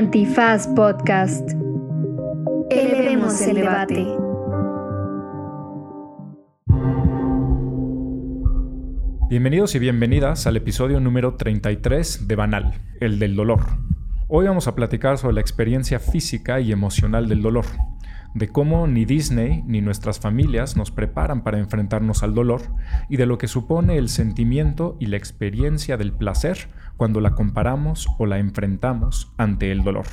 Antifaz Podcast. Elevemos el debate. Bienvenidos y bienvenidas al episodio número 33 de Banal, el del dolor. Hoy vamos a platicar sobre la experiencia física y emocional del dolor, de cómo ni Disney ni nuestras familias nos preparan para enfrentarnos al dolor y de lo que supone el sentimiento y la experiencia del placer cuando la comparamos o la enfrentamos ante el dolor.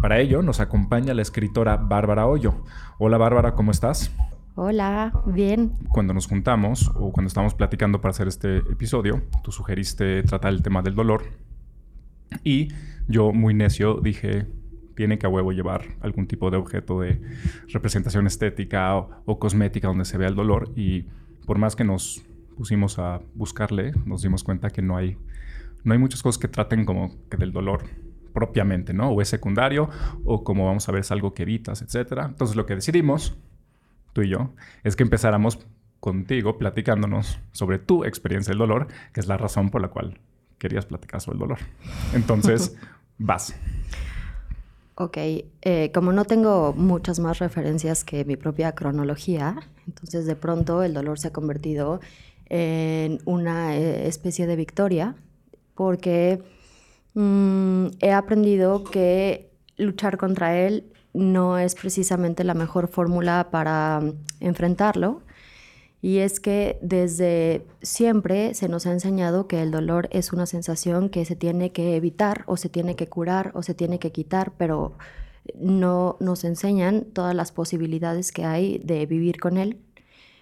Para ello nos acompaña la escritora Bárbara Hoyo. Hola Bárbara, ¿cómo estás? Hola, bien. Cuando nos juntamos o cuando estábamos platicando para hacer este episodio, tú sugeriste tratar el tema del dolor y yo muy necio dije, tiene que a huevo llevar algún tipo de objeto de representación estética o, cosmética donde se vea el dolor y por más que nos pusimos a buscarle, nos dimos cuenta que no hay, no hay muchas cosas que traten como que del dolor propiamente, ¿no? O es secundario, o como vamos a ver es algo que evitas, etc. Entonces lo que decidimos, tú y yo, es que empezáramos contigo platicándonos sobre tu experiencia del dolor, que es la razón por la cual querías platicar sobre el dolor. Entonces, vas. Ok, eh, como no tengo muchas más referencias que mi propia cronología, entonces de pronto el dolor se ha convertido en una eh, especie de victoria, porque mm, he aprendido que luchar contra él no es precisamente la mejor fórmula para mm, enfrentarlo, y es que desde siempre se nos ha enseñado que el dolor es una sensación que se tiene que evitar o se tiene que curar o se tiene que quitar, pero no nos enseñan todas las posibilidades que hay de vivir con él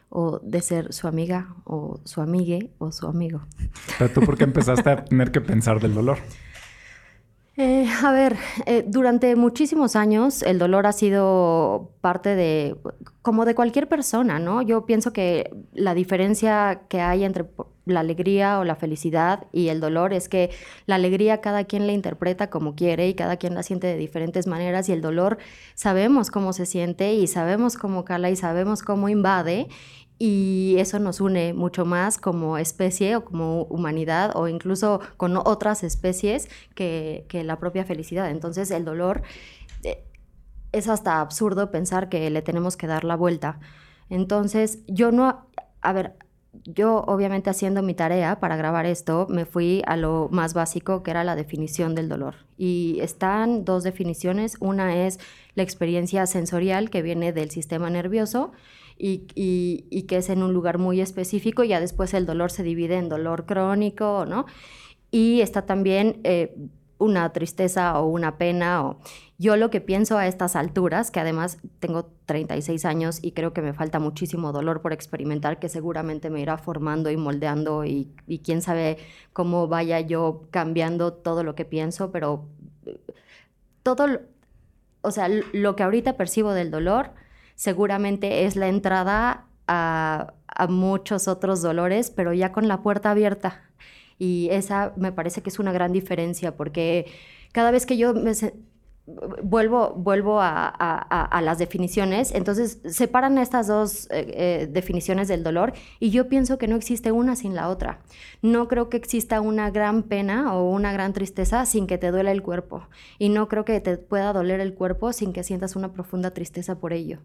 o de ser su amiga o su amigue o su amigo. Pero tú por qué empezaste a tener que pensar del dolor? Eh, a ver, eh, durante muchísimos años el dolor ha sido parte de, como de cualquier persona, ¿no? Yo pienso que la diferencia que hay entre la alegría o la felicidad y el dolor es que la alegría cada quien la interpreta como quiere y cada quien la siente de diferentes maneras y el dolor sabemos cómo se siente y sabemos cómo cala y sabemos cómo invade y eso nos une mucho más como especie o como humanidad o incluso con otras especies que, la propia felicidad. Entonces el dolor eh, es hasta absurdo pensar que le tenemos que dar la vuelta. Entonces yo no, a ver, yo obviamente haciendo mi tarea para grabar esto, me fui a lo más básico que era la definición del dolor. Y están dos definiciones. Una es la experiencia sensorial que viene del sistema nervioso y, que es en un lugar muy específico, ya después el dolor se divide en dolor crónico, ¿no? Y está también eh, una tristeza o una pena. O... Yo lo que pienso a estas alturas, que además tengo 36 años y creo que me falta muchísimo dolor por experimentar, que seguramente me irá formando y moldeando y, y quién sabe cómo vaya yo cambiando todo lo que pienso, pero eh, todo, o sea, lo que ahorita percibo del dolor seguramente es la entrada a, muchos otros dolores, pero ya con la puerta abierta. Y esa me parece que es una gran diferencia, porque cada vez que yo me, vuelvo, vuelvo a, las definiciones, entonces separan estas dos eh, eh, definiciones del dolor y yo pienso que no existe una sin la otra. No creo que exista una gran pena o una gran tristeza sin que te duela el cuerpo y no creo que te pueda doler el cuerpo sin que sientas una profunda tristeza por ello.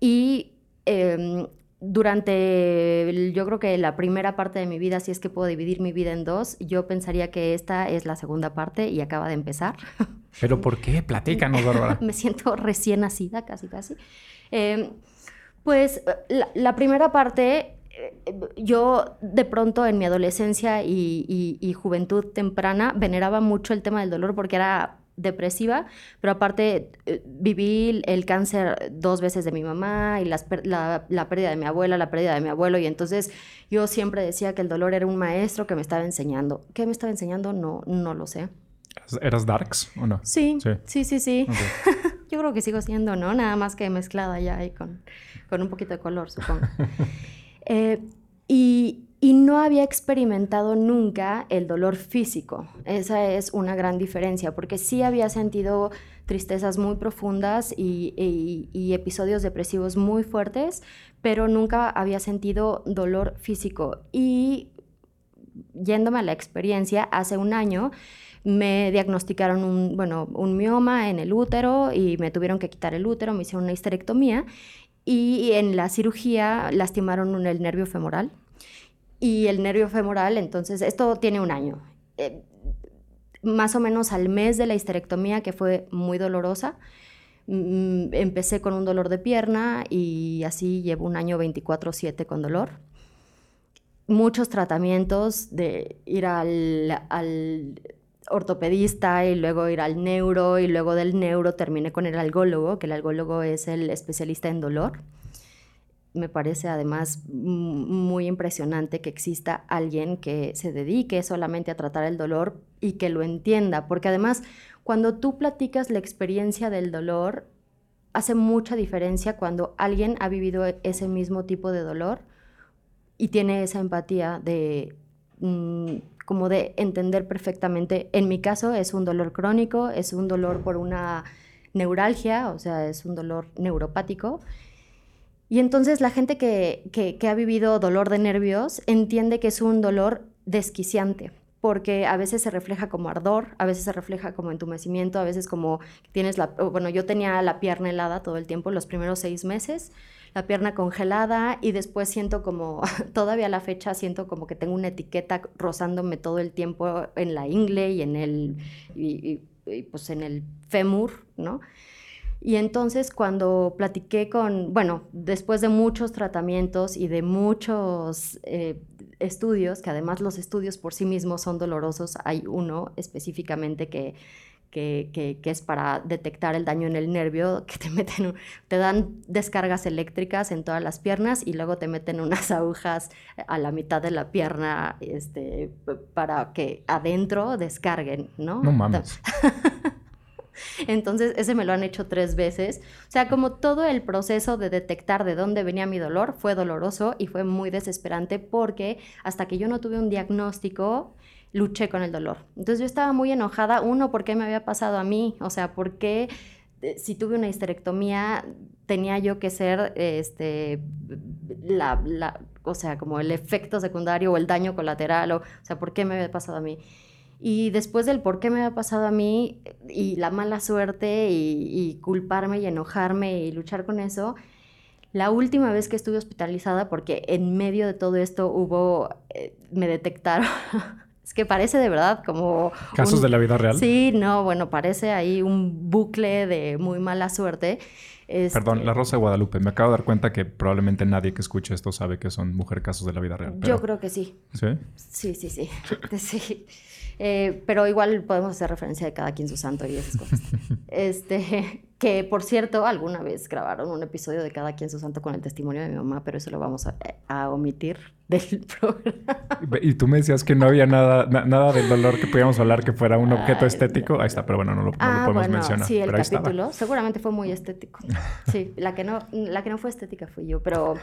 Y em, durante, yo creo que la primera parte de mi vida, si es que puedo dividir mi vida en dos, yo pensaría que esta es la segunda parte y acaba de empezar. ¿Pero por qué? Platícanos, Bárbara. Me siento recién nacida, casi, casi. Em, pues la, primera parte, eh, yo de pronto en mi adolescencia y, juventud temprana veneraba mucho el tema del dolor porque era depresiva, pero aparte eh, viví el cáncer dos veces de mi mamá y la, la, pérdida de mi abuela, la pérdida de mi abuelo, y entonces yo siempre decía que el dolor era un maestro que me estaba enseñando. ¿Qué me estaba enseñando? No, no lo sé. ¿Eras darks o no? Sí, sí, sí, sí. Yo creo que sigo siendo, ¿no? Nada más que mezclada ya ahí con, con un poquito de color, supongo. Eh, y, y, no había experimentado nunca el dolor físico. Esa es una gran diferencia, porque sí había sentido tristezas muy profundas y, y, y episodios depresivos muy fuertes, pero nunca había sentido dolor físico. Y yéndome a la experiencia, hace un año me diagnosticaron un, bueno, un mioma en el útero y me tuvieron que quitar el útero, me hicieron una histerectomía y en la cirugía lastimaron el nervio femoral. Y el nervio femoral, entonces, esto tiene un año. Eh, más o menos al mes de la histerectomía, que fue muy dolorosa, mm, empecé con un dolor de pierna y así llevo un año 24/7 con dolor. Muchos tratamientos de ir al ortopedista y luego ir al neuro y luego del neuro terminé con el algólogo, que el algólogo es el especialista en dolor. Me parece además muy impresionante que exista alguien que se dedique solamente a tratar el dolor y que lo entienda, porque además cuando tú platicas la experiencia del dolor, hace mucha diferencia cuando alguien ha vivido ese mismo tipo de dolor y tiene esa empatía de... Mm, como de entender perfectamente. En mi caso es un dolor crónico, es un dolor por una neuralgia, o sea, es un dolor neuropático. Y entonces la gente que, que, ha vivido dolor de nervios entiende que es un dolor desquiciante, porque a veces se refleja como ardor, a veces se refleja como entumecimiento, a veces como tienes la... Bueno, yo tenía la pierna helada todo el tiempo, los primeros seis meses, la pierna congelada y después siento como, todavía a la fecha siento como que tengo una etiqueta rozándome todo el tiempo en la ingle y en el, y, pues en el fémur, ¿no? Y entonces cuando platiqué con, bueno, después de muchos tratamientos y de muchos eh, estudios, que además los estudios por sí mismos son dolorosos, hay uno específicamente que que, es para detectar el daño en el nervio, que te meten, te dan descargas eléctricas en todas las piernas y luego te meten unas agujas a la mitad de la pierna este, para que adentro descarguen, ¿no? No mames. Entonces, ese me lo han hecho tres veces. O sea, como todo el proceso de detectar de dónde venía mi dolor fue doloroso y fue muy desesperante porque hasta que yo no tuve un diagnóstico, luché con el dolor. Entonces yo estaba muy enojada, uno, ¿por qué me había pasado a mí? O sea, ¿por qué eh, si tuve una histerectomía tenía yo que ser este la, la, o sea, como el efecto secundario o el daño colateral o, o sea, ¿por qué me había pasado a mí? Y después del por qué me había pasado a mí y la mala suerte y, culparme y enojarme y luchar con eso, la última vez que estuve hospitalizada, porque en medio de todo esto hubo, eh, me detectaron Es que parece de verdad como... ¿Casos de la vida real? Sí, no, bueno, parece ahí un bucle de muy mala suerte. Perdón, La Rosa de Guadalupe. Me acabo de dar cuenta que probablemente nadie que escuche esto sabe que son mujer casos de la vida real. Yo creo que sí. ¿Sí? Sí, sí, sí. sí. Eh, pero igual podemos hacer referencia de cada quien su santo y esas cosas. este, que por cierto, alguna vez grabaron un episodio de cada quien su santo con el testimonio de mi mamá, pero eso lo vamos a, omitir del programa. Y tú me decías que no había nada, nada del dolor que pudiéramos hablar que fuera un objeto estético. Ahí está, pero bueno, no lo, ah, podemos mencionar. Sí, el capítulo seguramente fue muy estético. Sí, la que no, la que no fue estética fui yo, pero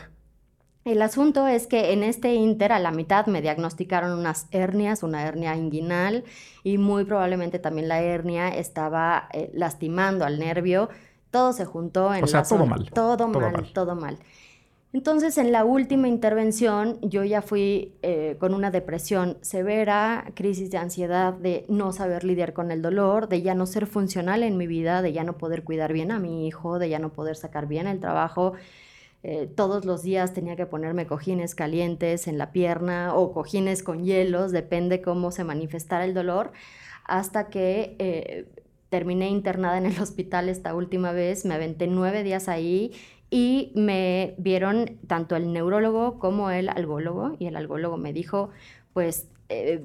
el asunto es que en este inter a la mitad me diagnosticaron unas hernias, una hernia inguinal y muy probablemente también la hernia estaba eh, lastimando al nervio. Todo se juntó en o sea, todo mal. Todo, mal, todo mal. Entonces, en la última intervención, yo ya fui eh, con una depresión severa, crisis de ansiedad, de no saber lidiar con el dolor, de ya no ser funcional en mi vida, de ya no poder cuidar bien a mi hijo, de ya no poder sacar bien el trabajo. Eh, todos los días tenía que ponerme cojines calientes en la pierna o cojines con hielos, depende cómo se manifestara el dolor, hasta que eh, terminé internada en el hospital esta última vez, me aventé nueve días ahí y me vieron tanto el neurólogo como el algólogo y el algólogo me dijo, pues eh,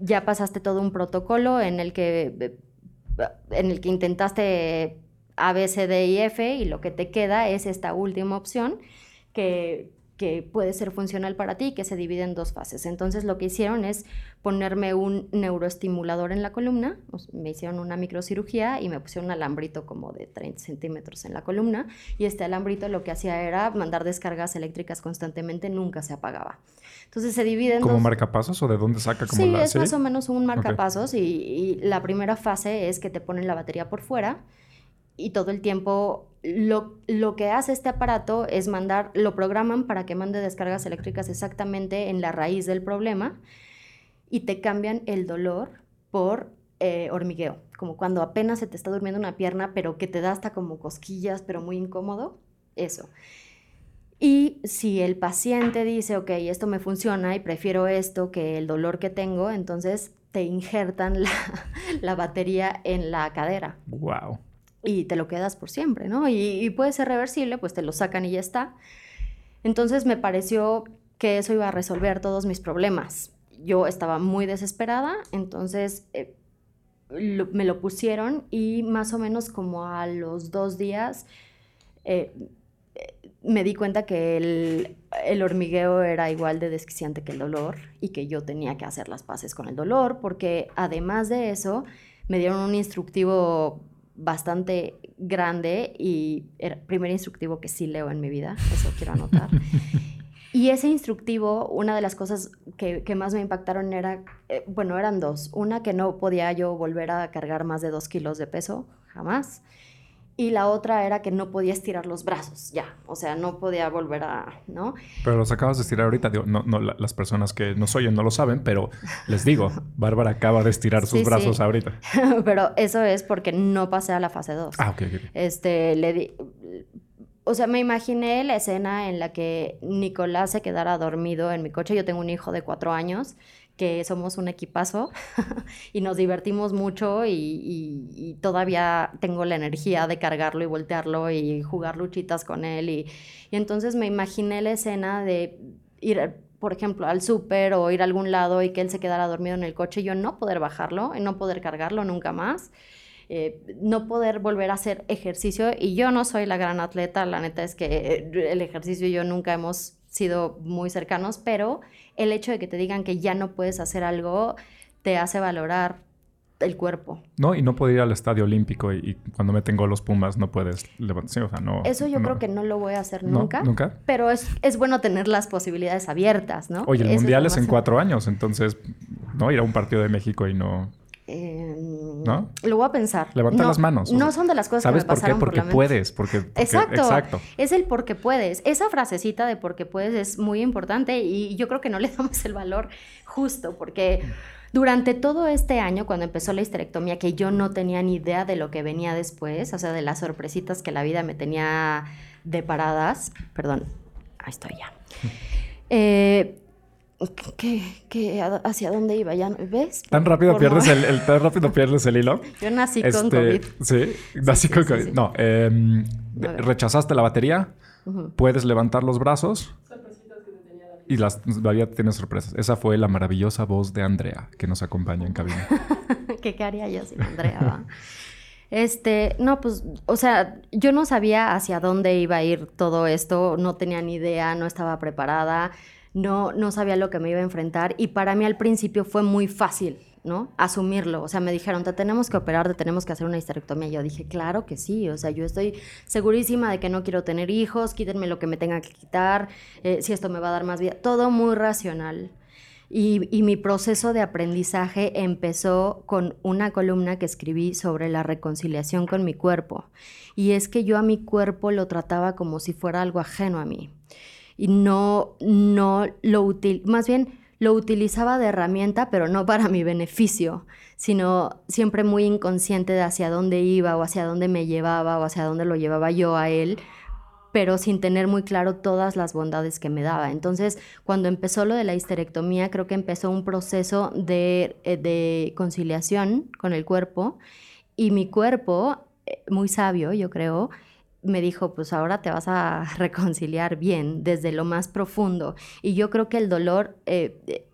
ya pasaste todo un protocolo en el que en el que intentaste a, B, C, D y F y lo que te queda es esta última opción que, que puede ser funcional para ti, que se divide en dos fases. Entonces lo que hicieron es ponerme un neuroestimulador en la columna, me hicieron una microcirugía y me pusieron un alambrito como de 30 centímetros en la columna y este alambrito lo que hacía era mandar descargas eléctricas constantemente, nunca se apagaba. Entonces se divide en ¿Como marcapasos o de dónde saca como sí, es más o menos un marcapasos y, y la primera fase es que te ponen la batería por fuera y todo el tiempo lo, lo, que hace este aparato es mandar, lo programan para que mande descargas eléctricas exactamente en la raíz del problema y te cambian el dolor por eh, hormigueo, como cuando apenas se te está durmiendo una pierna, pero que te da hasta como cosquillas, pero muy incómodo, eso. Y si el paciente dice, ok, esto me funciona y prefiero esto que el dolor que tengo, entonces te injertan la, la batería en la cadera. Wow. Y te lo quedas por siempre, ¿no? Y, puede ser reversible, pues te lo sacan y ya está. Entonces me pareció que eso iba a resolver todos mis problemas. Yo estaba muy desesperada, entonces eh, me lo pusieron y más o menos como a los dos días eh, me di cuenta que el, el hormigueo era igual de desquiciante que el dolor y que yo tenía que hacer las paces con el dolor porque además de eso me dieron un instructivo bastante grande y el primer instructivo que sí leo en mi vida, eso quiero anotar. Y ese instructivo, una de las cosas que, que más me impactaron era, eh, bueno, eran dos. Una, que no podía yo volver a cargar más de dos kilos de peso, jamás. Y la otra era que no podía estirar los brazos, ya. O sea, no podía volver a, ¿no? Pero los acabas de estirar ahorita. Digo, no, no, la- las personas que nos oyen no lo saben, pero les digo, Bárbara acaba de estirar sus Sí, sí. brazos ahorita. Pero eso es porque no pasé a la fase 2. Ah, ok, ok. ok. Este, le di- o sea, me imaginé la escena en la que Nicolás se quedara dormido en mi coche. Yo tengo un hijo de cuatro años, que somos un equipazo y nos divertimos mucho y, todavía tengo la energía de cargarlo y voltearlo y jugar luchitas con él. Y, entonces me imaginé la escena de ir, por ejemplo, al súper o ir a algún lado y que él se quedara dormido en el coche y yo no poder bajarlo y no poder cargarlo nunca más eh, no poder volver a hacer ejercicio. Y yo no soy la gran atleta, la neta es que el ejercicio y yo nunca hemos sido muy cercanos, pero el hecho de que te digan que ya no puedes hacer algo te hace valorar el cuerpo. No, y no puede ir al estadio olímpico y, y cuando meten gol los Pumas no puedes levantarse. o sea, no. Eso yo no. creo que no lo voy a hacer No, nunca. ¿Nunca? Pero es, es bueno tener las posibilidades abiertas, ¿no? Oye, el Eso mundial lo es en cuatro años, entonces, no ir a un partido de México y no. Eh, ¿No? Lo voy a pensar. Levanta No, las manos. No son de las cosas ¿Sabes que me por qué? pasaron Porque por la mente. puedes, porque, porque- Exacto. Exacto. Es el porque puedes. Esa frasecita de porque puedes es muy importante y yo creo que no le damos el valor justo porque durante todo este año, cuando empezó la histerectomía, que yo no tenía ni idea de lo que venía después, o sea, de las sorpresitas que la vida me tenía deparadas, perdón, ahí estoy ya. Eh, ¿qué, qué- a- ¿Hacia dónde iba? ¿Ya ¿Ves? Tan rápido Por pierdes no- el, el- tan rápido pierdes el hilo. Yo nací con Este, COVID. Sí, nací sí, con sí, COVID. sí. No, em, rechazaste la batería, puedes levantar los brazos. Y las, la vida tiene sorpresas. Esa fue la maravillosa voz de Andrea que nos acompaña en cabina. ¿Qué, qué haría yo sin Andrea? va? Este, no, pues, o sea, yo no sabía hacia dónde iba a ir todo esto, no tenía ni idea, no estaba preparada, no, no sabía lo que me iba a enfrentar y para mí al principio fue muy fácil, ¿no? Asumirlo, o sea, me dijeron, te tenemos que operar, te tenemos que hacer una histerectomía. Yo dije, claro que sí, o sea, yo estoy segurísima de que no quiero tener hijos, quítenme lo que me tenga que quitar, eh, si esto me va a dar más vida, todo muy racional. Y, y mi proceso de aprendizaje empezó con una columna que escribí sobre la reconciliación con mi cuerpo. Y es que yo a mi cuerpo lo trataba como si fuera algo ajeno a mí. Y no, no lo util, más bien lo utilizaba de herramienta, pero no para mi beneficio, sino siempre muy inconsciente de hacia dónde iba o hacia dónde me llevaba o hacia dónde lo llevaba yo a él pero sin tener muy claro todas las bondades que me daba. Entonces, cuando empezó lo de la histerectomía, creo que empezó un proceso de, eh, de conciliación con el cuerpo y mi cuerpo, eh, muy sabio, yo creo, me dijo, pues ahora te vas a reconciliar bien desde lo más profundo. Y yo creo que el dolor eh, eh,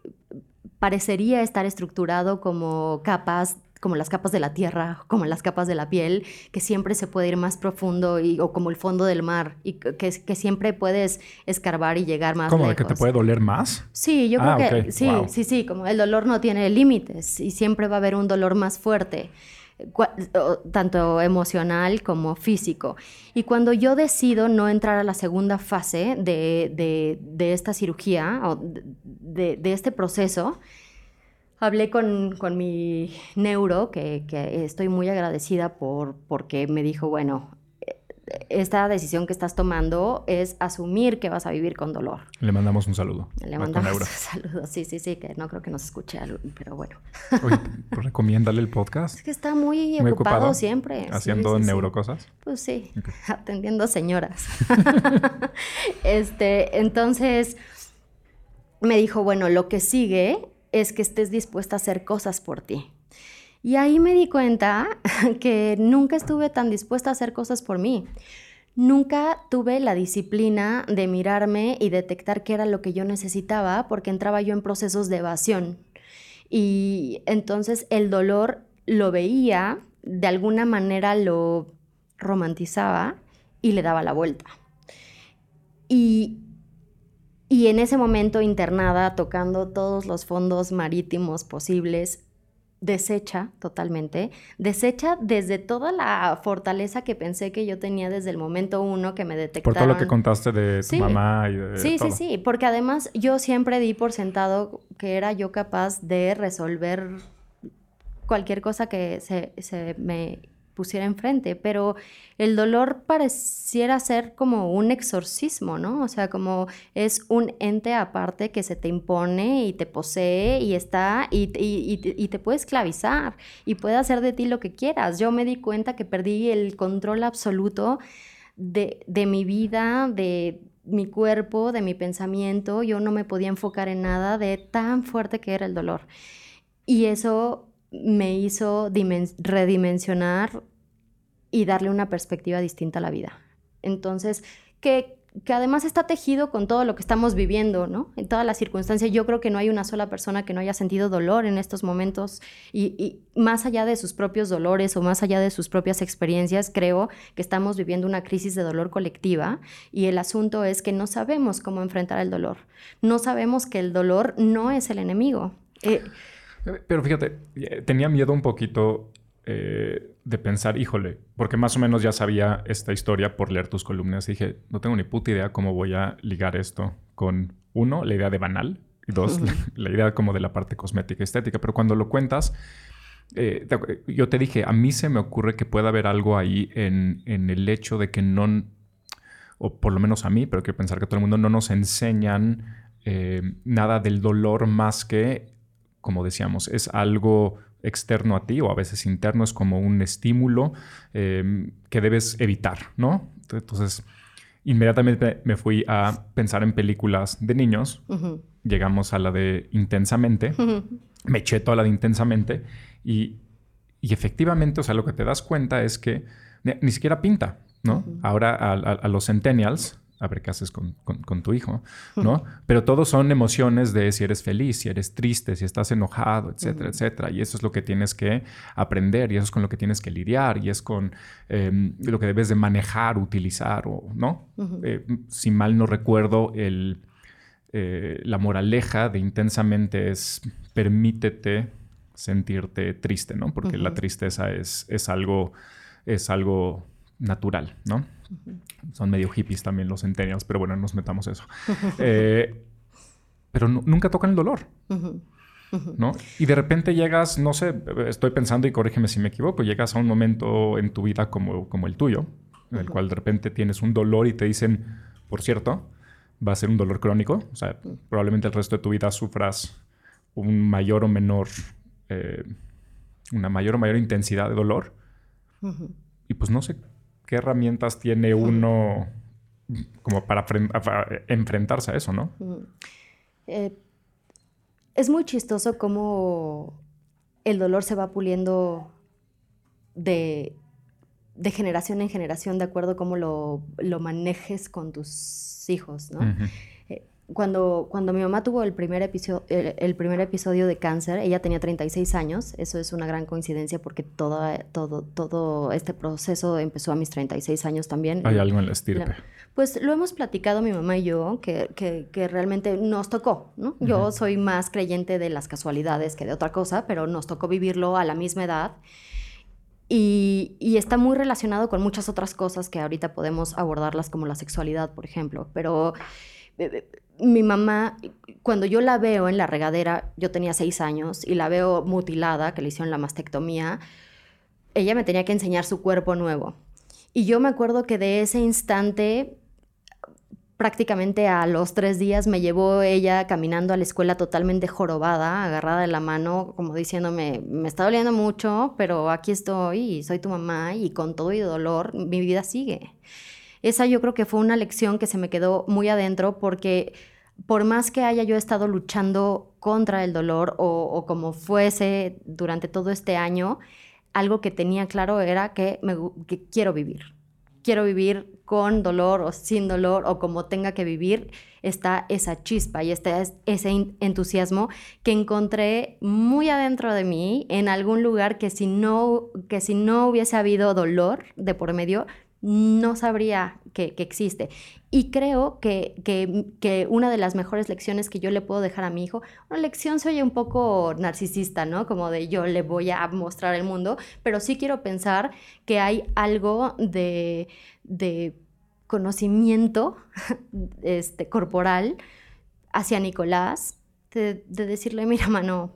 parecería estar estructurado como capas como las capas de la tierra, como las capas de la piel, que siempre se puede ir más profundo y, o como el fondo del mar y que, que siempre puedes escarbar y llegar más ¿Cómo? lejos. ¿De que te puede doler más? Sí, yo creo Ah, que sí, Wow. sí, sí, como el dolor no tiene límites y siempre va a haber un dolor más fuerte, tanto emocional como físico. Y cuando yo decido no entrar a la segunda fase de, de- esta cirugía o de, de este proceso, Hablé con, con mi neuro, que, que estoy muy agradecida por, porque me dijo, bueno, esta decisión que estás tomando es asumir que vas a vivir con dolor. Le mandamos un saludo. Le mandamos un saludo. Sí, sí, sí, que no creo que nos escuche, pero bueno. Oye, pues recomiéndale el podcast. Es que está muy, ocupado, siempre. ¿Haciendo neurocosas? Pues sí, atendiendo señoras. este, entonces me dijo, bueno, lo que sigue es que estés dispuesta a hacer cosas por ti. Y ahí me di cuenta que nunca estuve tan dispuesta a hacer cosas por mí. Nunca tuve la disciplina de mirarme y detectar qué era lo que yo necesitaba porque entraba yo en procesos de evasión. Y entonces el dolor lo veía, de alguna manera lo romantizaba y le daba la vuelta. Y, y en ese momento internada, tocando todos los fondos marítimos posibles, desecha totalmente, desecha desde toda la fortaleza que pensé que yo tenía desde el momento uno que me detectaron. Por todo lo que contaste de tu mamá y de Sí, sí, sí, porque además yo siempre di por sentado que era yo capaz de resolver cualquier cosa que se, se me pusiera enfrente, pero el dolor pareciera ser como un exorcismo, ¿no? O sea, como es un ente aparte que se te impone y te posee y está y, te puede esclavizar y puede hacer de ti lo que quieras. Yo me di cuenta que perdí el control absoluto de mi vida, de mi cuerpo, de mi pensamiento, yo no me podía enfocar en nada de tan fuerte que era el dolor. Y eso me hizo redimensionar y darle una perspectiva distinta a la vida. Entonces, que, que, además está tejido con todo lo que estamos viviendo, ¿no? En todas las circunstancias. Yo creo que no hay una sola persona que no haya sentido dolor en estos momentos y, y, más allá de sus propios dolores o más allá de sus propias experiencias, creo que estamos viviendo una crisis de dolor colectiva y el asunto es que no sabemos cómo enfrentar el dolor. No sabemos que el dolor no es el enemigo. Eh, pero fíjate, eh, tenía miedo un poquito eh, de pensar, híjole, porque más o menos ya sabía esta historia por leer tus columnas. dije, no tengo ni puta idea cómo voy a ligar esto con, uno, la idea de banal, y dos, la, idea como de la parte cosmética estética. Pero cuando lo cuentas, eh, yo te dije, a mí se me ocurre que pueda haber algo ahí en, en el hecho de que no, o por lo menos a mí, pero quiero pensar que todo el mundo no nos enseñan nada del dolor más que como decíamos, es algo externo a ti o a veces interno, es como un estímulo em, que debes evitar, ¿no? Entonces, inmediatamente me fui a pensar en películas de niños, llegamos a la de Intensamente, me eché toda la de Intensamente y, efectivamente, o sea, lo que te das cuenta es que ni, siquiera pinta, ¿no? Ahora a, los centennials a ver qué haces con, tu hijo, ¿no? Pero todos son emociones de si eres feliz, si eres triste, si estás enojado, etcétera, etcétera. Y eso es lo que tienes que aprender y eso es con lo que tienes que lidiar y es con em, lo que debes de manejar, utilizar, o, ¿no? Eh, si mal no recuerdo, el, eh, la moraleja de intensamente es permítete sentirte triste, ¿no? Porque la tristeza es, es algo, es algo natural, ¿no? Son medio hippies también los centennials, pero bueno, no nos metamos eso. Eh, pero nunca tocan el dolor. ¿No? Y de repente llegas, no sé, estoy pensando y corrígeme si me equivoco, llegas a un momento en tu vida como, como el tuyo, en el cual de repente tienes un dolor y te dicen, por cierto, va a ser un dolor crónico, o sea, probablemente el resto de tu vida sufras un mayor o menor, eh, una mayor o mayor intensidad de dolor. Y pues no sé ¿qué herramientas tiene uno como para, enfrentarse a eso, no? Eh, es muy chistoso cómo el dolor se va puliendo de, generación en generación de acuerdo a cómo lo, manejes con tus hijos, ¿no? Cuando, cuando mi mamá tuvo el primer, episodio, el, primer episodio de cáncer, ella tenía 36 años. Eso es una gran coincidencia porque todo, todo, todo este proceso empezó a mis 36 años también. ¿Hay algo en la estirpe? Pues lo hemos platicado mi mamá y yo, que, que, que realmente nos tocó, ¿no? Yo soy más creyente de las casualidades que de otra cosa, pero nos tocó vivirlo a la misma edad. Y, y, está muy relacionado con muchas otras cosas que ahorita podemos abordarlas como la sexualidad, por ejemplo. Pero mi mamá, cuando yo la veo en la regadera, yo tenía seis años, y la veo mutilada, que le hicieron la mastectomía, ella me tenía que enseñar su cuerpo nuevo. Y yo me acuerdo que de ese instante prácticamente a los tres días me llevó ella caminando a la escuela totalmente jorobada, agarrada de la mano, como diciéndome, me está doliendo mucho, pero aquí estoy y soy tu mamá y con todo y dolor mi vida sigue. Esa yo creo que fue una lección que se me quedó muy adentro porque por más que haya yo estado luchando contra el dolor o, como fuese durante todo este año, algo que tenía claro era que, que quiero vivir. Quiero vivir con dolor o sin dolor o como tenga que vivir, está esa chispa y está ese entusiasmo que encontré muy adentro de mí en algún lugar que si no, que si no hubiese habido dolor de por medio, no sabría que, existe. Y creo que, que, una de las mejores lecciones que yo le puedo dejar a mi hijo, una lección se oye un poco narcisista, ¿no? Como de yo le voy a mostrar el mundo, pero sí quiero pensar que hay algo de, de conocimiento este, corporal hacia Nicolás, de, decirle, mira, mano,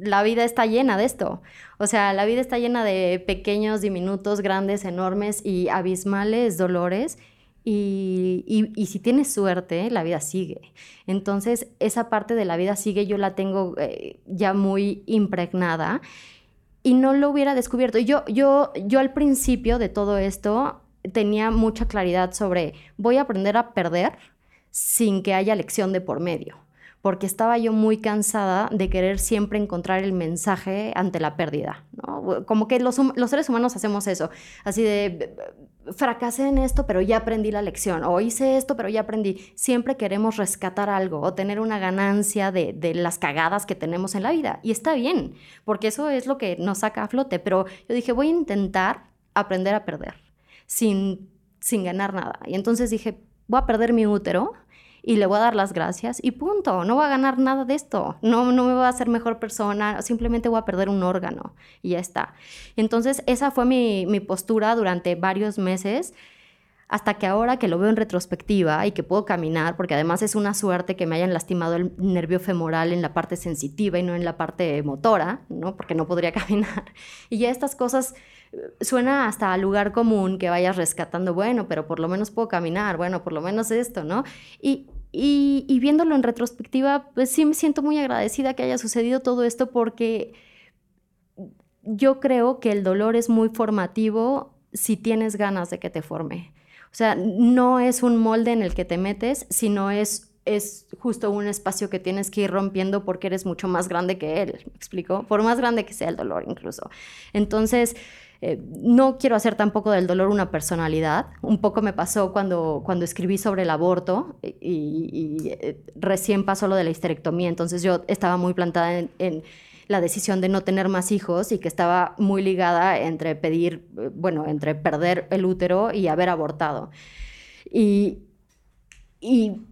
la vida está llena de esto. O sea, la vida está llena de pequeños, diminutos, grandes, enormes y abismales dolores. Y, si tienes suerte, la vida sigue. Entonces, esa parte de la vida sigue, yo la tengo eh, ya muy impregnada y no lo hubiera descubierto. Yo, yo, yo al principio de todo esto tenía mucha claridad sobre voy a aprender a perder sin que haya lección de por medio, porque estaba yo muy cansada de querer siempre encontrar el mensaje ante la pérdida. Como que los, los, seres humanos hacemos eso, así de fracasé en esto, pero ya aprendí la lección, o hice esto, pero ya aprendí. Siempre queremos rescatar algo o tener una ganancia de, de las cagadas que tenemos en la vida. Y está bien, porque eso es lo que nos saca a flote, pero yo dije, voy a intentar aprender a perder sin, sin ganar nada. Y entonces dije, voy a perder mi útero y le voy a dar las gracias y punto, no voy a ganar nada de esto, no, no me voy a hacer mejor persona, simplemente voy a perder un órgano y ya está. entonces esa fue mi, mi postura durante varios meses hasta que ahora que lo veo en retrospectiva y que puedo caminar, porque además es una suerte que me hayan lastimado el nervio femoral en la parte sensitiva y no en la parte motora, ¿no? Porque no podría caminar. Y ya estas cosas suena hasta lugar común que vayas rescatando, bueno, pero por lo menos puedo caminar, bueno, por lo menos esto, ¿no? Y, y, y viéndolo en retrospectiva, pues sí me siento muy agradecida que haya sucedido todo esto porque yo creo que el dolor es muy formativo si tienes ganas de que te forme. O sea, no es un molde en el que te metes, sino es, es justo un espacio que tienes que ir rompiendo porque eres mucho más grande que él, ¿me explico? Por más grande que sea el dolor incluso. Entonces, eh, no quiero hacer tampoco del dolor una personalidad. Un poco me pasó cuando, cuando escribí sobre el aborto y, eh, recién pasó lo de la histerectomía, entonces yo estaba muy plantada en la decisión de no tener más hijos y que estaba muy ligada entre pedir, eh, bueno, entre perder el útero y haber abortado. Y... y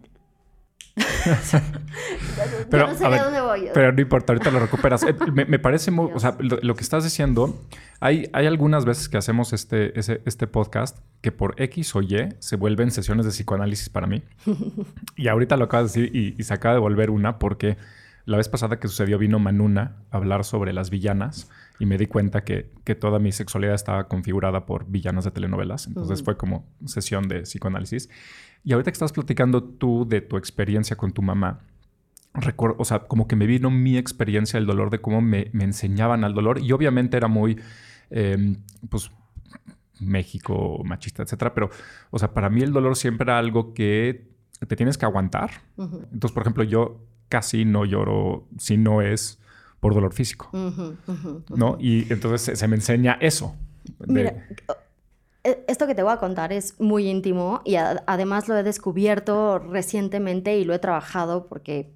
pero, no sé a dónde voy. Pero no importa, ahorita lo recuperas. Eh, me, parece muy, o sea, lo, que estás diciendo, hay, hay algunas veces que hacemos este, este podcast que por X o Y se vuelven sesiones de psicoanálisis para mí. y ahorita lo acabas de decir y, y se acaba de volver una porque la vez pasada que sucedió vino Manuna a hablar sobre las villanas y me di cuenta que, toda mi sexualidad estaba configurada por villanas de telenovelas. Entonces fue como sesión de psicoanálisis. Y ahorita que estás platicando tú de tu experiencia con tu mamá, recuerdo, o sea, como que me vino mi experiencia del dolor, de cómo me, enseñaban al dolor. Y obviamente era muy, em, pues, México, machista, etcétera. Pero, o sea, para mí el dolor siempre era algo que te tienes que aguantar. Entonces, por ejemplo, yo casi no lloro si no es por dolor físico. ¿No? Y entonces se, me enseña eso. Mira, esto que te voy a contar es muy íntimo y además lo he descubierto recientemente y lo he trabajado porque,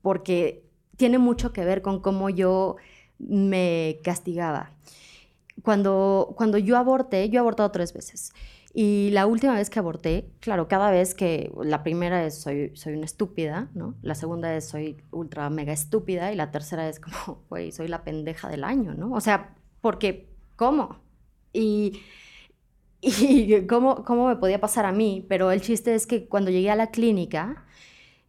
porque tiene mucho que ver con cómo yo me castigaba. Cuando, cuando yo aborté, yo he abortado tres veces. Y la última vez que aborté, claro, cada vez que la primera es soy, soy una estúpida, ¿no? La segunda es soy ultra mega estúpida y la tercera es como, güey, soy la pendeja del año, ¿no? O sea, porque, ¿cómo? Y, y ¿cómo, cómo me podía pasar a mí, pero el chiste es que cuando llegué a la clínica,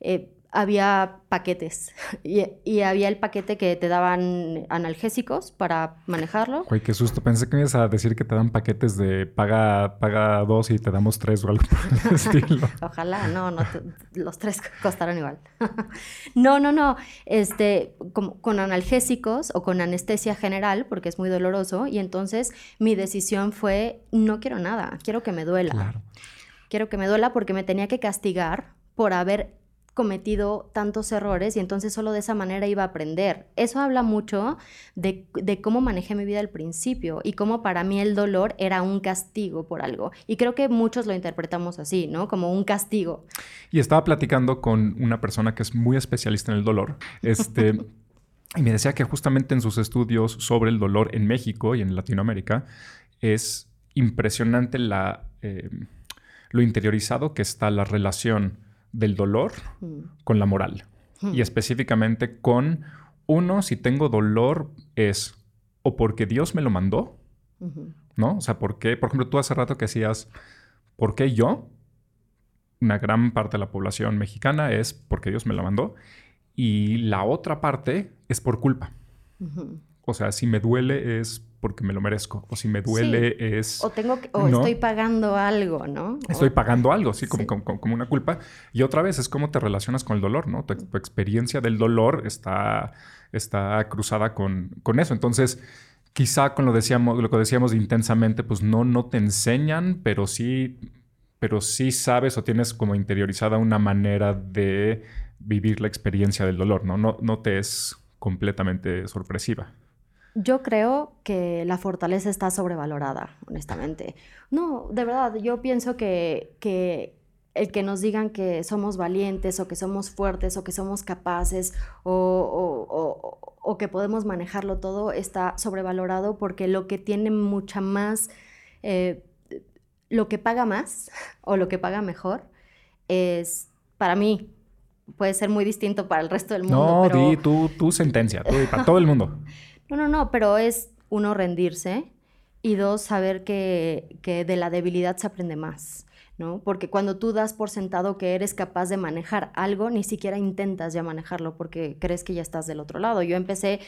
eh, había paquetes y, había el paquete que te daban analgésicos para manejarlo. Güey, qué susto. Pensé que me ibas a decir que te dan paquetes de paga, paga dos y te damos tres o algo por el estilo. Ojalá, no, no, los tres costaron igual. no, no, no. Este, con analgésicos o con anestesia general, porque es muy doloroso. Y entonces mi decisión fue, no quiero nada, quiero que me duela. Claro. Quiero que me duela porque me tenía que castigar por haber cometido tantos errores y entonces solo de esa manera iba a aprender. Eso habla mucho de, cómo manejé mi vida al principio y cómo para mí el dolor era un castigo por algo. Y creo que muchos lo interpretamos así, ¿no? Como un castigo. Y estaba platicando con una persona que es muy especialista en el dolor. Este... Y me decía que justamente en sus estudios sobre el dolor en México y en Latinoamérica es impresionante la, eh, lo interiorizado que está la relación del dolor mm. con la moral. Mm. Y específicamente con, uno, si tengo dolor es o porque Dios me lo mandó, ¿no? O sea, ¿por qué? Por ejemplo, tú hace rato que decías, ¿por qué yo? Una gran parte de la población mexicana es porque Dios me lo mandó. Y la otra parte es por culpa. O sea, si me duele es porque me lo merezco. O si me duele es... O tengo o estoy pagando algo, ¿no? Estoy pagando algo, sí, como, Como, una culpa. Y otra vez es cómo te relacionas con el dolor, ¿no? Tu, experiencia del dolor está, está cruzada con, con eso. Entonces, quizá con lo, decíamos, lo que decíamos intensamente, pues no, no te enseñan, pero sí, pero sí sabes o tienes como interiorizada una manera de vivir la experiencia del dolor, ¿no? No, no te es completamente sorpresiva. Yo creo que la fortaleza está sobrevalorada, honestamente. No, de verdad, yo pienso que, que el que nos digan que somos valientes o que somos fuertes o que somos capaces o, que podemos manejarlo todo está sobrevalorado porque lo que tiene mucha más, eh, lo que paga más o lo que paga mejor es, para mí, puede ser muy distinto para el resto del mundo. No, di tu, tu sentencia, para todo el mundo. No, no, no, pero es uno rendirse y dos saber que, que de la debilidad se aprende más. ¿no? Porque cuando tú das por sentado que eres capaz de manejar algo, ni siquiera intentas ya manejarlo porque crees que ya estás del otro lado. Yo empecé,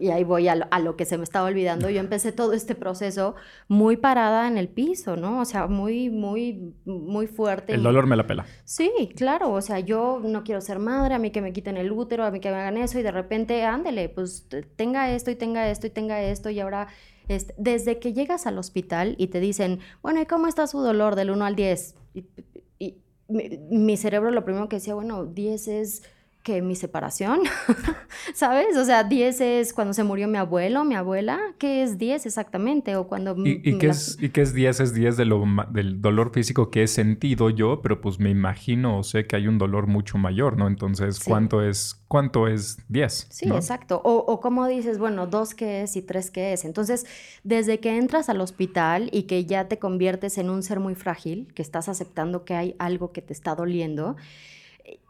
y ahí voy a lo, que se me estaba olvidando, yo empecé todo este proceso muy parada en el piso, ¿no? O sea, muy, muy, muy fuerte. El dolor me la pela. Sí, claro, o sea, yo no quiero ser madre, a mí que me quiten el útero, a mí que me hagan eso, y de repente, ándele, pues tenga esto y tenga esto y tenga esto, y ahora este, desde que llegas al hospital y te dicen, bueno, ¿y cómo está su dolor del 1 al 10? Y, mi, cerebro lo primero que decía, bueno, 10 es que mi separación, ¿sabes? O sea, 10 es cuando se murió mi abuelo, mi abuela, ¿qué es 10 exactamente? O cuando... ¿Y, qué, es, ¿y qué es 10? Es 10 de lo, del dolor físico que he sentido yo, pero pues me imagino o sé que hay un dolor mucho mayor, ¿no? Entonces, ¿cuánto es cuánto es 10? Sí, exacto. O, o como dices, bueno, dos qué es y tres qué es. Entonces, desde que entras al hospital y que ya te conviertes en un ser muy frágil, que estás aceptando que hay algo que te está doliendo,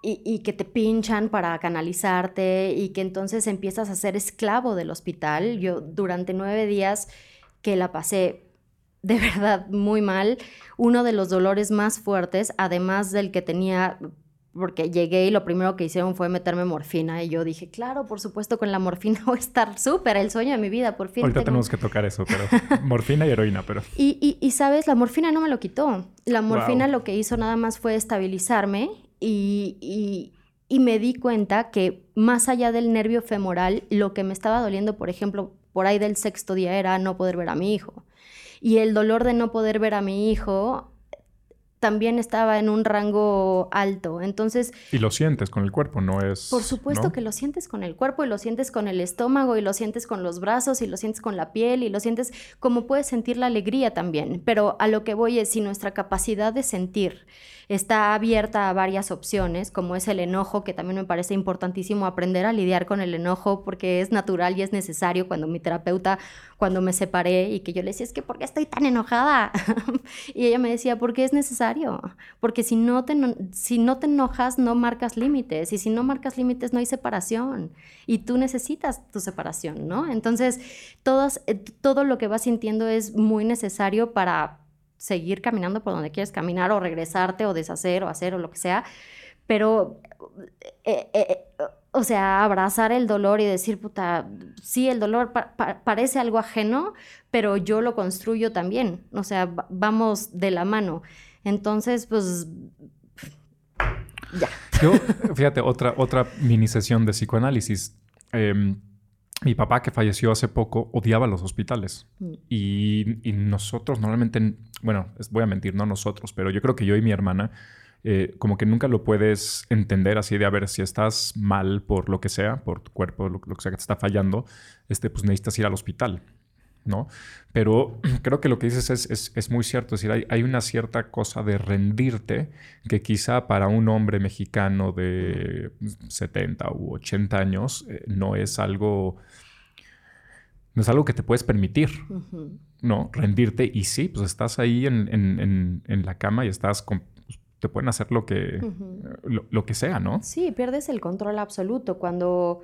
y, que te pinchan para canalizarte y que entonces empiezas a ser esclavo del hospital. Yo durante nueve días que la pasé de verdad muy mal, uno de los dolores más fuertes, además del que tenía porque llegué y lo primero que hicieron fue meterme morfina y yo dije, claro, por supuesto con la morfina voy a estar súper, el sueño de mi vida, por fin. Ahorita tenemos que tocar eso, pero morfina y heroína, pero... Y, y, sabes, la morfina no me lo quitó. La morfina lo que hizo nada más fue estabilizarme y, me di cuenta que más allá del nervio femoral, lo que me estaba doliendo, por ejemplo, por ahí del sexto día era no poder ver a mi hijo. Y el dolor de no poder ver a mi hijo también estaba en un rango alto. Entonces... Y lo sientes con el cuerpo, no es... Por supuesto que lo sientes con el cuerpo y lo sientes con el estómago y lo sientes con los brazos y lo sientes con la piel y lo sientes como puedes sentir la alegría también. Pero a lo que voy es si nuestra capacidad de sentir está abierta a varias opciones, como es el enojo, que también me parece importantísimo aprender a lidiar con el enojo porque es natural y es necesario cuando mi terapeuta, cuando me separé y que yo le decía, es que ¿por qué estoy tan enojada? y ella me decía, porque es necesario, porque si no, te, si no te enojas no marcas límites y si no marcas límites no hay separación y tú necesitas tu separación, ¿no? Entonces, todos, eh, todo lo que vas sintiendo es muy necesario para seguir caminando por donde quieres caminar o regresarte o deshacer o hacer o lo que sea. pero, eh, eh, o sea, abrazar el dolor y decir, puta, sí, el dolor parece algo ajeno, pero yo lo construyo también, o sea, vamos de la mano. Entonces, pues, ya. Yo, fíjate, otra, otra mini sesión de psicoanálisis. Em, mi papá, que falleció hace poco, odiaba los hospitales. Mm. Y, nosotros normalmente, bueno, voy a mentir, no nosotros, pero yo creo que yo y mi hermana, eh, como que nunca lo puedes entender así de a ver si estás mal por lo que sea, por tu cuerpo, lo, lo que sea que te está fallando, este, pues necesitas ir al hospital. ¿No? Pero creo que lo que dices es, muy cierto, es decir, hay, una cierta cosa de rendirte que quizá para un hombre mexicano de 70 u 80 años eh, no es algo... No es algo que te puedes permitir, ¿no? Rendirte y sí, pues estás ahí en, la cama y estás con, pues, te pueden hacer lo que, lo, lo, que sea, ¿no? Sí, pierdes el control absoluto. Cuando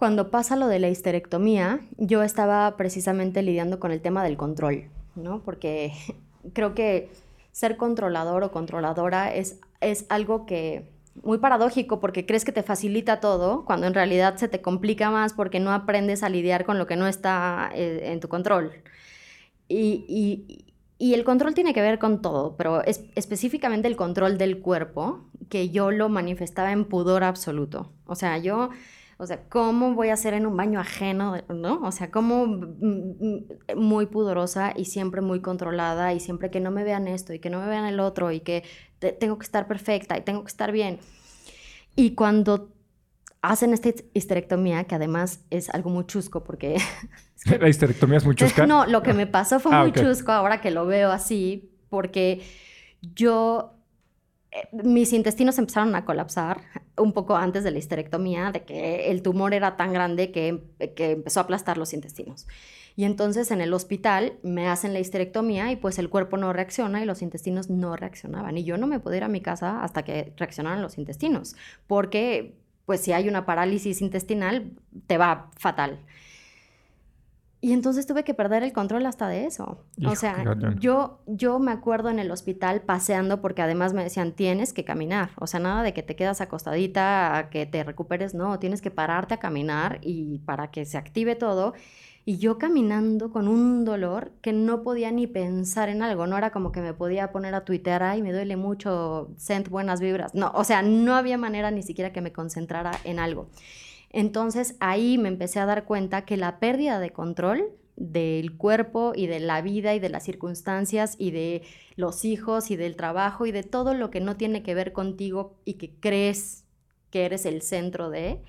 cuando pasa lo de la histerectomía, yo estaba precisamente lidiando con el tema del control, ¿no? Porque creo que ser controlador o controladora es, es algo que muy paradójico porque crees que te facilita todo, cuando en realidad se te complica más porque no aprendes a lidiar con lo que no está eh, en tu control. Y, y, el control tiene que ver con todo, pero es, específicamente el control del cuerpo, que yo lo manifestaba en pudor absoluto. O sea, yo o sea, ¿cómo voy a hacer en un baño ajeno? ¿No? O sea, como muy pudorosa y siempre muy controlada y siempre que no me vean esto y que no me vean el otro y que tengo que estar perfecta y tengo que estar bien. Y cuando hacen esta histerectomía, que además es algo muy chusco porque... ¿La histerectomía es muy chusca? No, lo que me pasó fue ah, muy chusco ahora que lo veo así, porque yo mis intestinos empezaron a colapsar un poco antes de la histerectomía, de que el tumor era tan grande que, que, empezó a aplastar los intestinos. Y entonces en el hospital me hacen la histerectomía y pues el cuerpo no reacciona y los intestinos no reaccionaban. Y yo no me pude ir a mi casa hasta que reaccionaran los intestinos, porque pues si hay una parálisis intestinal te va fatal. Y entonces tuve que perder el control hasta de eso. o sea, yo, yo me acuerdo en el hospital paseando porque además me decían, tienes que caminar. O sea, nada de que te quedas acostadita a que te recuperes, no, tienes que pararte a caminar y para que se active todo. Y yo caminando con un dolor que no podía ni pensar en algo, no era como que me podía poner a tuitear, ay, me duele mucho, sent buenas vibras. No, o sea, no había manera ni siquiera que me concentrara en algo. Entonces ahí me empecé a dar cuenta que la pérdida de control del cuerpo y de la vida y de las circunstancias y de los hijos y del trabajo y de todo lo que no tiene que ver contigo y que crees que eres el centro de,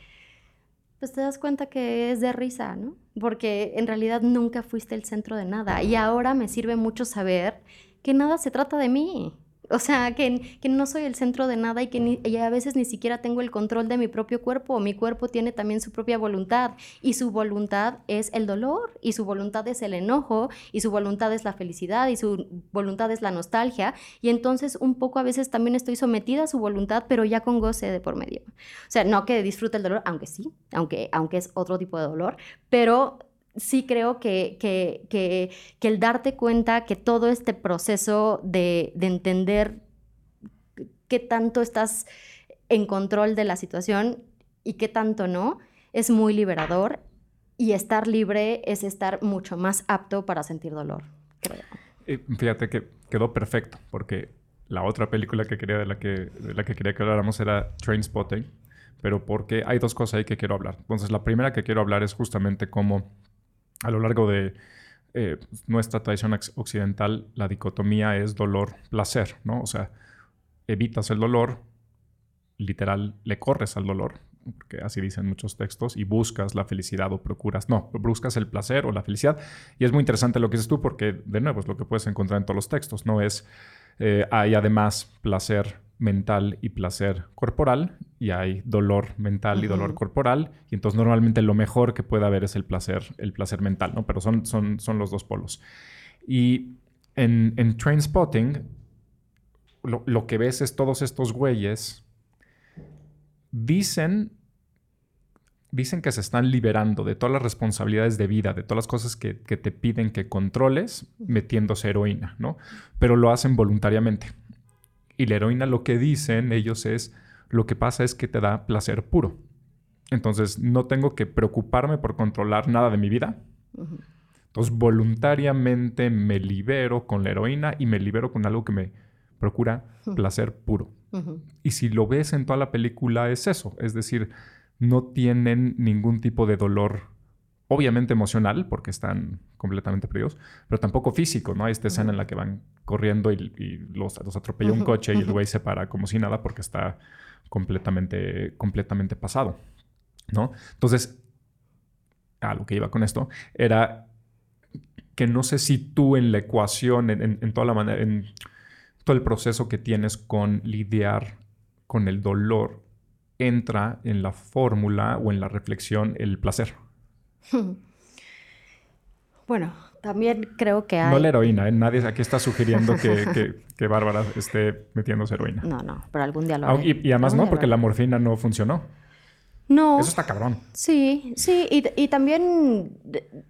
pues te das cuenta que es de risa, ¿no? Porque en realidad nunca fuiste el centro de nada. Y ahora me sirve mucho saber que nada se trata de mí, o sea, que, que no soy el centro de nada y que a veces ni siquiera tengo el control de mi propio cuerpo. Mi cuerpo tiene también su propia voluntad y su voluntad es el dolor y su voluntad es el enojo y su voluntad es la felicidad y su voluntad es la nostalgia. Y entonces un poco a veces también estoy sometida a su voluntad, pero ya con goce de por medio. O sea, no que disfrute el dolor, aunque sí, aunque, aunque es otro tipo de dolor, pero sí creo que, que, el darte cuenta que todo este proceso de, entender qué tanto estás en control de la situación y qué tanto no, es muy liberador y estar libre es estar mucho más apto para sentir dolor, eh, fíjate que quedó perfecto, porque la otra película que quería, de, la que, de la que quería que habláramos era Train Spotting, pero porque hay dos cosas ahí que quiero hablar. Entonces, la primera que quiero hablar es justamente cómo a lo largo de eh, nuestra tradición occidental, la dicotomía es dolor-placer, ¿no? O sea, evitas el dolor, literal, le corres al dolor, porque así dicen muchos textos, y buscas la felicidad o procuras, no, buscas el placer o la felicidad. Y es muy interesante lo que dices tú, porque de nuevo es lo que puedes encontrar en todos los textos, no es, eh, hay además placer mental y placer corporal y hay dolor mental y dolor corporal y entonces normalmente lo mejor que puede haber es el placer, el placer mental, ¿no? Pero son, son, son los dos polos. Y en, en Train Spotting lo, lo, que ves es todos estos güeyes dicen dicen que se están liberando de todas las responsabilidades de vida, de todas las cosas que, que te piden que controles metiéndose heroína, ¿no? Pero lo hacen voluntariamente Y la heroína lo que dicen ellos es, lo que pasa es que te da placer puro. Entonces no tengo que preocuparme por controlar nada de mi vida. Entonces voluntariamente me libero con la heroína y me libero con algo que me procura placer puro. Y si lo ves en toda la película es eso, es decir, no tienen ningún tipo de dolor, obviamente emocional, porque están completamente perdidos, pero tampoco físico, ¿no? Hay esta escena en la que van corriendo y, los, atropella un coche y el güey se para como si nada porque está completamente, completamente pasado, ¿no? Entonces, a lo que iba con esto, era que no sé si tú en la ecuación, en, toda la manera, en todo el proceso que tienes con lidiar con el dolor, entra en la fórmula o en la reflexión el placer. Bueno, también creo que hay... No la heroína, ¿eh? nadie aquí está sugiriendo que, que, Bárbara esté metiéndose heroína. No, no, pero algún día lo. Y, y además no, porque la morfina no funcionó. No. Eso está cabrón. Sí, sí. Y, también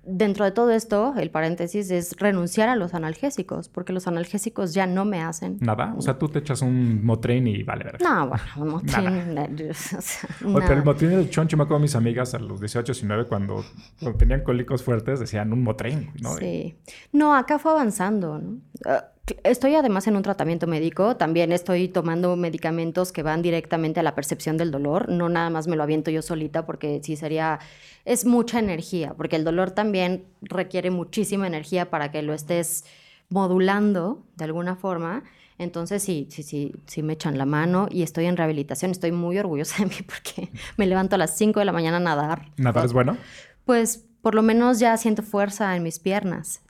dentro de todo esto, el paréntesis es renunciar a los analgésicos, porque los analgésicos ya no me hacen. Nada. O sea, tú te echas un Motrin y vale, ¿verdad? No, bueno, un Motrin. o pero el Motrin del choncho, me acuerdo mis amigas a los 18, 19, cuando, cuando tenían cólicos fuertes, decían un Motrin, ¿no? Sí. No, acá fue avanzando, ¿no? Ah, Estoy además en un tratamiento médico, también estoy tomando medicamentos que van directamente a la percepción del dolor, no nada más me lo aviento yo solita porque sí sería, es mucha energía, porque el dolor también requiere muchísima energía para que lo estés modulando de alguna forma. Entonces sí, sí, sí, sí me echan la mano y estoy en rehabilitación, estoy muy orgullosa de mí porque me levanto a las 5 de la mañana a nadar. ¿Nadar es bueno? Pues por lo menos ya siento fuerza en mis piernas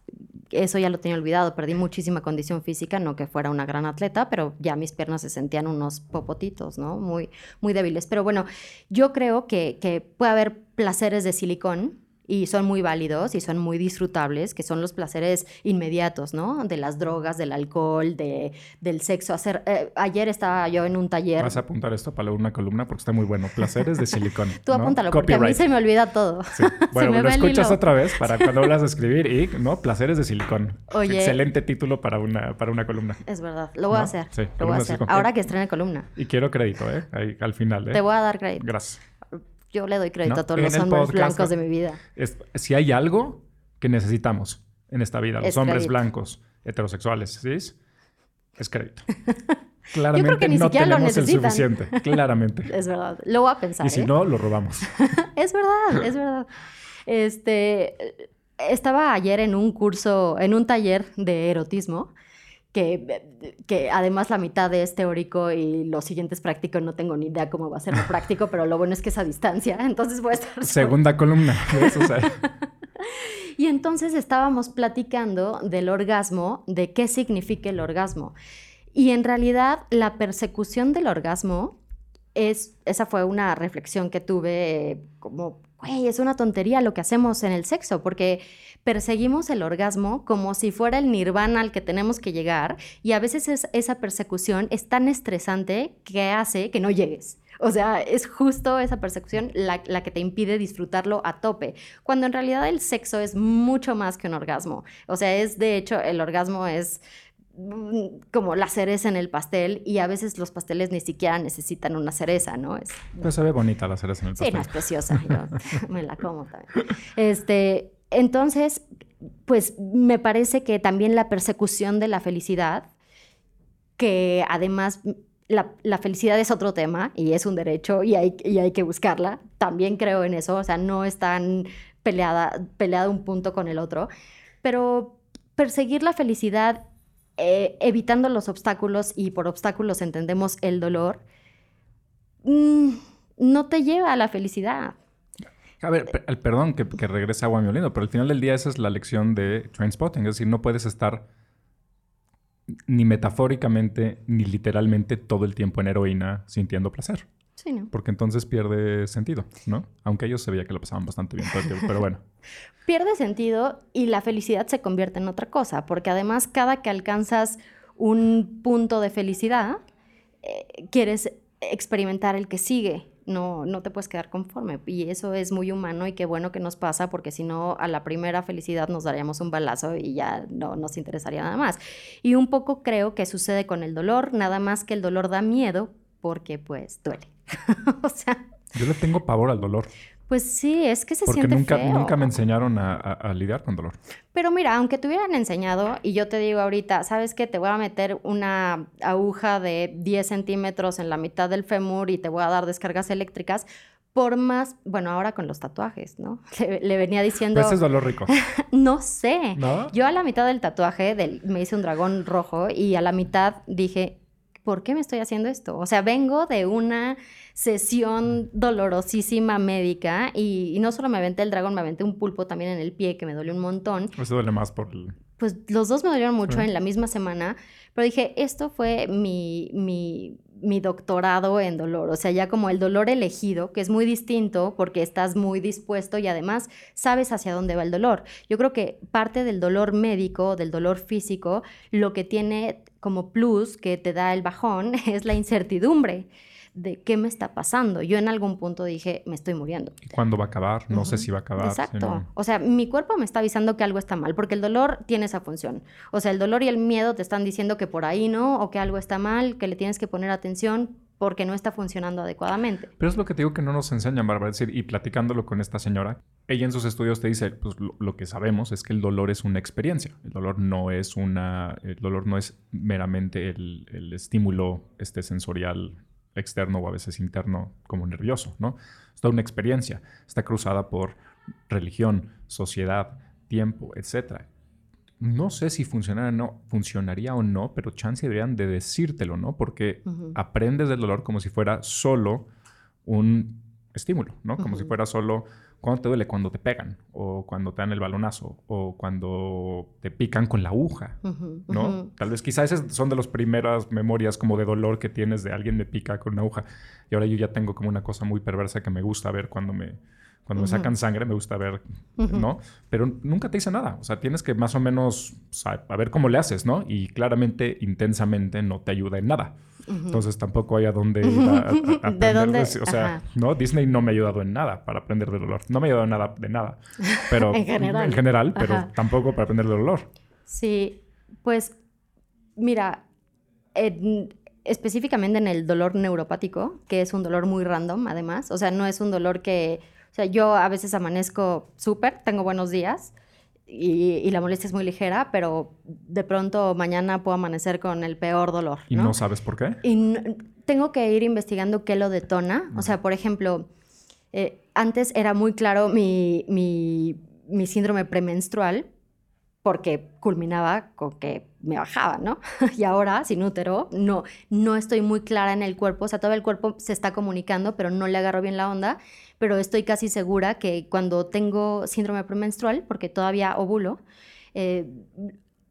eso ya lo tenía olvidado, perdí muchísima condición física, no que fuera una gran atleta, pero ya mis piernas se sentían unos popotitos, ¿no? Muy, muy débiles. Pero bueno, yo creo que, que puede haber placeres de silicón y son muy válidos y son muy disfrutables, que son los placeres inmediatos, ¿no? De las drogas, del alcohol, de, del sexo. Hacer, eh, ayer estaba yo en un taller. Vas a apuntar esto para una columna porque está muy bueno. Placeres de silicón. Tú apúntalo, porque a mí se me olvida todo. Bueno, lo escuchas otra vez para cuando hablas de escribir y, ¿no? Placeres de silicón. Oye. Excelente título para una, para una columna. Es verdad. Lo voy a hacer. Sí, lo voy a hacer. Ahora que estrene columna. Y quiero crédito, ¿eh? Ahí, al final, ¿eh? Te voy a dar crédito. Gracias. Yo le doy crédito a todos los hombres blancos de mi vida. si hay algo que necesitamos en esta vida, los hombres blancos heterosexuales, ¿sí? Es crédito. Claramente Yo creo que ni no siquiera tenemos lo el suficiente. Claramente. Es verdad. Lo voy a pensar. Y si ¿eh? no, lo robamos. es verdad, es verdad. Este, estaba ayer en un curso, en un taller de erotismo que, que, además la mitad es teórico y los siguientes prácticos no tengo ni idea cómo va a ser lo práctico, pero lo bueno es que es a distancia, entonces voy a estar... Segunda columna. y entonces estábamos platicando del orgasmo, de qué significa el orgasmo. Y en realidad la persecución del orgasmo es, esa fue una reflexión que tuve eh, como, güey, es una tontería lo que hacemos en el sexo, porque perseguimos el orgasmo como si fuera el nirvana al que tenemos que llegar y a veces esa persecución es tan estresante que hace que no llegues. O sea, es justo esa persecución la, que te impide disfrutarlo a tope, cuando en realidad el sexo es mucho más que un orgasmo. O sea, es de hecho, el orgasmo es como la cereza en el pastel y a veces los pasteles ni siquiera necesitan una cereza, ¿no? Es, se ve bonita la cereza en el pastel. Sí, no, es preciosa. Yo me la como también. Este, entonces, pues me parece que también la persecución de la felicidad, que además la, felicidad es otro tema y es un derecho y hay, hay, que buscarla, también creo en eso, o sea, no es tan peleada, peleada un punto con el otro, pero perseguir la felicidad eh, evitando los obstáculos y por obstáculos entendemos el dolor, mm, no te lleva a la felicidad. A ver, perdón que, que regrese agua pero al final del día esa es la lección de Trainspotting. Es decir, no puedes estar ni metafóricamente ni literalmente todo el tiempo en heroína sintiendo placer. Sí, ¿no? Porque entonces pierde sentido, ¿no? Aunque ellos se veía que lo pasaban bastante bien tiempo, pero bueno. pierde sentido y la felicidad se convierte en otra cosa, porque además cada que alcanzas un punto de felicidad, eh, quieres experimentar el que sigue no, no te puedes quedar conforme. Y eso es muy humano y qué bueno que nos pasa, porque si no, a la primera felicidad nos daríamos un balazo y ya no nos interesaría nada más. Y un poco creo que sucede con el dolor, nada más que el dolor da miedo porque pues duele. o sea... Yo le tengo pavor al dolor. Pues sí, es que se Porque siente nunca, feo. nunca me enseñaron a, a- a lidiar con dolor. Pero mira, aunque te hubieran enseñado y yo te digo ahorita, ¿sabes qué? Te voy a meter una aguja de 10 centímetros en la mitad del fémur y te voy a dar descargas eléctricas, por más, bueno, ahora con los tatuajes, ¿no? Le, le venía diciendo, ese es dolor rico. no sé. ¿No? Yo a la mitad del tatuaje del- me hice un dragón rojo y a la mitad dije, ¿por qué me estoy haciendo esto? O sea, vengo de una sesión dolorosísima médica y, y no solo me aventé el dragón, me aventé un pulpo también en el pie que me dolió un montón. Eso duele más por el... Pues los dos me dolieron mucho Sí. en la misma semana, pero dije, esto fue mi, mi, doctorado en dolor, o sea, ya como el dolor elegido, que es muy distinto porque estás muy dispuesto y además sabes hacia dónde va el dolor. Yo creo que parte del dolor médico, del dolor físico, lo que tiene como plus que te da el bajón es la incertidumbre de qué me está pasando. Yo en algún punto dije, me estoy muriendo. ¿Y cuándo va a acabar? No sé si va a acabar. Exacto. O sea, mi cuerpo me está avisando que algo está mal, porque el dolor tiene esa función. O sea, el dolor y el miedo te están diciendo que por ahí no, o que algo está mal, que le tienes que poner atención porque no está funcionando adecuadamente. Pero es lo que te digo que no nos enseñan, Bárbara. Es decir, y platicándolo con esta señora, ella en sus estudios te dice, pues lo, lo que sabemos es que el dolor es una experiencia. El dolor no es una, el dolor no es meramente el, el estímulo este sensorial externo o a veces interno como nervioso, ¿no? Es toda una experiencia. Está cruzada por religión, sociedad, tiempo, etcétera. No sé si funcionaría o no, funcionaría o no, pero chance deberían de decírtelo, ¿no? Porque aprendes del dolor como si fuera solo un estímulo, ¿no? Como si fuera solo cuando te duele, cuando te pegan, o cuando te dan el balonazo, o cuando te pican con la aguja, ¿no? Tal vez quizás esas son de las primeras memorias como de dolor que tienes de alguien me pica con una aguja. Y ahora yo ya tengo como una cosa muy perversa que me gusta ver cuando me, cuando me sacan sangre, me gusta ver. ¿no? Pero nunca te dice nada. O sea, tienes que más o menos sa- a ver cómo le haces, ¿no? Y claramente, intensamente, no te ayuda en nada. Entonces tampoco hay a dónde ir a, a- a ¿De dónde? O sea, Ajá. no, Disney no me ha ayudado en nada para aprender del dolor. No me ha ayudado en nada de nada. Pero, En general. En general, pero Ajá. tampoco para aprender del dolor. Sí, pues mira, en- específicamente en el dolor neuropático, que es un dolor muy random además, o sea, no es un dolor que, o sea, yo a veces amanezco súper, tengo buenos días y, y la molestia es muy ligera, pero de pronto mañana puedo amanecer con el peor dolor, Y ¿no? no, sabes por qué. Y tengo que ir investigando qué lo detona. O sea, por ejemplo, eh, antes era muy claro mi, mi, mi síndrome premenstrual porque culminaba con que me bajaba, ¿no? y ahora, sin útero, no, no estoy muy clara en el cuerpo. O sea, todo el cuerpo se está comunicando, pero no le agarro bien la onda. Pero estoy casi segura que cuando tengo síndrome premenstrual, porque todavía ovulo, eh,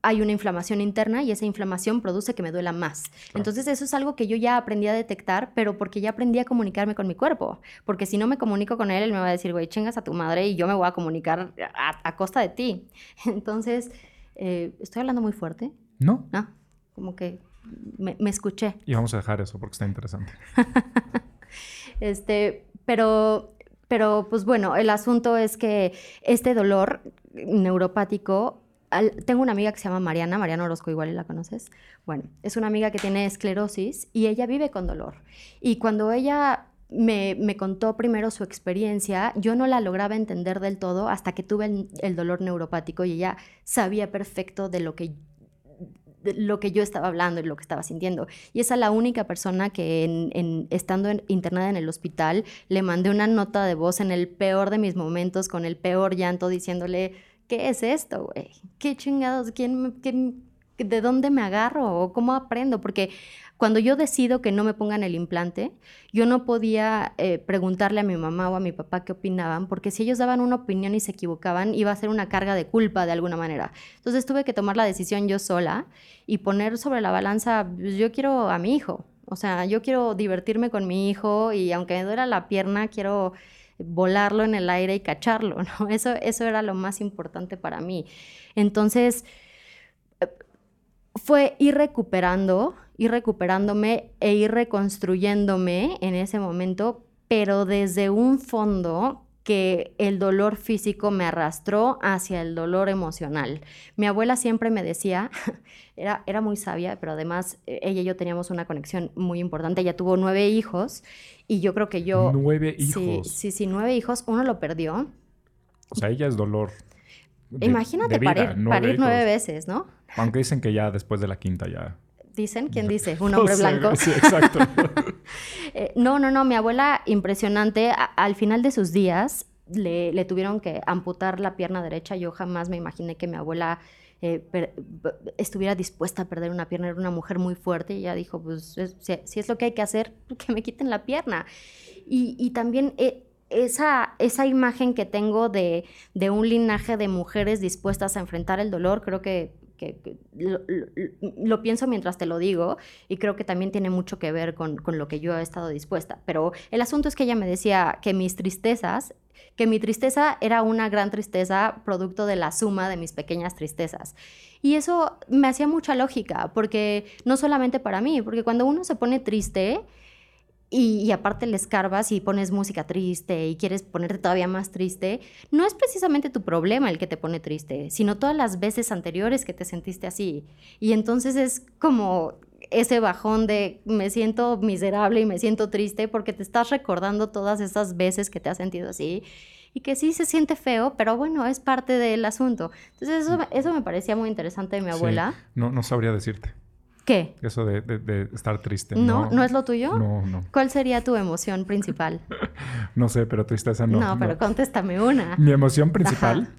hay una inflamación interna y esa inflamación produce que me duela más. Entonces eso es algo que yo ya aprendí a detectar, pero porque ya aprendí a comunicarme con mi cuerpo. Porque si no me comunico con él, él me va a decir, güey, chingas a tu madre y yo me voy a comunicar a, a costa de ti. Entonces, eh, ¿estoy hablando muy fuerte? No. No, como que me, me escuché. Y vamos a dejar eso porque está interesante. Este, pero, pero pues bueno, el asunto es que este dolor neuropático, al- tengo una amiga que se llama Mariana, Mariana Orozco, igual la conoces. Bueno, es una amiga que tiene esclerosis y ella vive con dolor. Y cuando ella me, me contó primero su experiencia, yo no la lograba entender del todo hasta que tuve el, dolor neuropático y ella sabía perfecto de lo que lo que yo estaba hablando y lo que estaba sintiendo. Y esa es la única persona que estando internada en el hospital le mandé una nota de voz en el peor de mis momentos, con el peor llanto, diciéndole, ¿qué es esto, güey? ¿Qué chingados? ¿Quién, qué- ¿De dónde me agarro? ¿O cómo aprendo? Porque cuando yo decido que no me pongan el implante, yo no podía eh, preguntarle a mi mamá o a mi papá qué opinaban, porque si ellos daban una opinión y se equivocaban, iba a ser una carga de culpa de alguna manera. Entonces tuve que tomar la decisión yo sola y poner sobre la balanza, pues, yo quiero a mi hijo, o sea, yo quiero divertirme con mi hijo y aunque me duela la pierna, quiero volarlo en el aire y cacharlo, ¿no? Eso, eso era lo más importante para mí. Entonces, fue ir recuperando, ir recuperándome e ir reconstruyéndome en ese momento pero desde un fondo que el dolor físico me arrastró hacia el dolor emocional. Mi abuela siempre me decía, era, era muy sabia, pero además eh, ella y yo teníamos una conexión muy importante. Ella tuvo nueve hijos y yo creo que yo... Nueve hijos. sí, sí, nueve hijos. Uno lo perdió. O sea, ella es dolor. de- Imagínate de vida, parir, nueve veces, ¿no? Aunque dicen que ya después de la quinta ya. Dicen, ¿quién dice? Un hombre blanco. Sí, exacto. Eh, no, no, no, mi abuela, impresionante. A- al final de sus días le, le tuvieron que amputar la pierna derecha. Yo jamás me imaginé que mi abuela eh, per- estuviera dispuesta a perder una pierna. Era una mujer muy fuerte y ella dijo, pues es- si, si es lo que hay que hacer, que me quiten la pierna. Y, y también... eh, esa, esa imagen que tengo de, de un linaje de mujeres dispuestas a enfrentar el dolor, creo que, que- que lo, lo- lo pienso mientras te lo digo y creo que también tiene mucho que ver con, con lo que yo he estado dispuesta. Pero el asunto es que ella me decía que mis tristezas, que mi tristeza era una gran tristeza producto de la suma de mis pequeñas tristezas. Y eso me hacía mucha lógica, porque no solamente para mí, porque cuando uno se pone triste, y, y aparte le escarbas y pones música triste y quieres ponerte todavía más triste, no es precisamente tu problema el que te pone triste, sino todas las veces anteriores que te sentiste así. Y entonces es como ese bajón de me siento miserable y me siento triste porque te estás recordando todas esas veces que te has sentido así y que sí se siente feo, pero bueno, es parte del asunto. Entonces eso, eso me parecía muy interesante de mi Sí. abuela. No, no sabría decirte. ¿Qué? Eso de, de- de estar triste. ¿No? ¿No es lo tuyo? No, no. ¿Cuál sería tu emoción principal? No sé, pero tristeza no. No, pero contéstame una. Mi emoción principal, Ajá.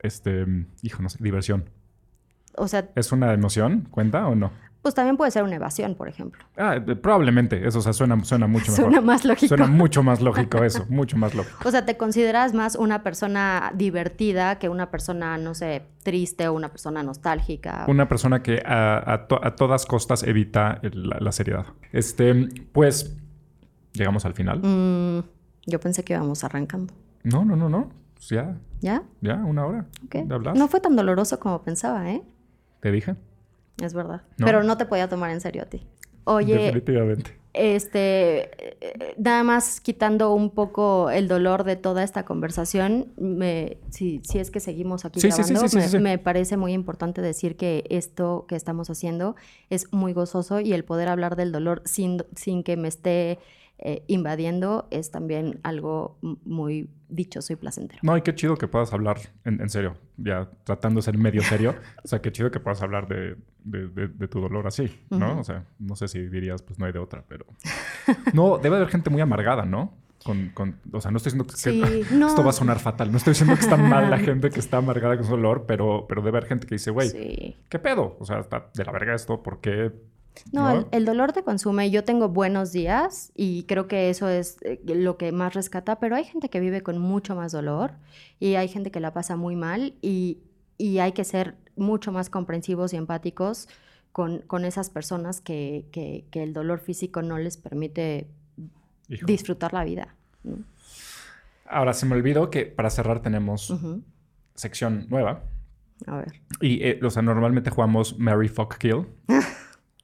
este, hijo, no sé, diversión. O sea, ¿Es una emoción? ¿Cuenta o no? Pues también puede ser una evasión, por ejemplo. Ah, eh, probablemente. Eso, o sea, suena, suena mucho mejor. Suena más lógico. Suena mucho más lógico eso, mucho más lógico. O sea, ¿te consideras más una persona divertida que una persona, no sé, triste o una persona nostálgica? Una persona que a, a to- a todas costas evita la, la seriedad. Este, pues, llegamos al final. Mm, yo pensé que íbamos arrancando. No, no, no, no. Pues ya, ¿Ya? ya, una hora Ok. de hablar. No fue tan doloroso como pensaba, ¿eh? Te dije. Es verdad. No. Pero no te podía tomar en serio a ti. Oye, Definitivamente. este, nada más quitando un poco el dolor de toda esta conversación, me, si, si es que seguimos aquí Sí, sí, sí, grabando, sí, sí, me, me parece muy importante decir que esto que estamos haciendo es muy gozoso y el poder hablar del dolor sin, sin que me esté eh, invadiendo es también algo muy dichoso y placentero. No, y qué chido que puedas hablar, en, en serio, ya tratando de ser medio serio. o sea, qué chido que puedas hablar de, de- de- de tu dolor así, ¿no? O sea, no sé si dirías, pues no hay de otra, pero... No, debe haber gente muy amargada, ¿no? Con, con- o sea, no estoy diciendo que, Sí, que- no. esto va a sonar fatal. No estoy diciendo que está mal la gente que está amargada con su dolor, pero, pero debe haber gente que dice, güey, Sí. ¿qué pedo? O sea, está de la verga esto, ¿por qué? No, el, el dolor te consume. Yo tengo buenos días y creo que eso es eh, lo que más rescata, pero hay gente que vive con mucho más dolor y hay gente que la pasa muy mal y, y hay que ser mucho más comprensivos y empáticos con, con esas personas que, que- que el dolor físico no les permite Hijo. disfrutar la vida. ¿no? Ahora, se me olvidó que para cerrar tenemos Ujú. sección nueva. A ver. Y, eh, o sea, normalmente jugamos Mary Fuck Kill.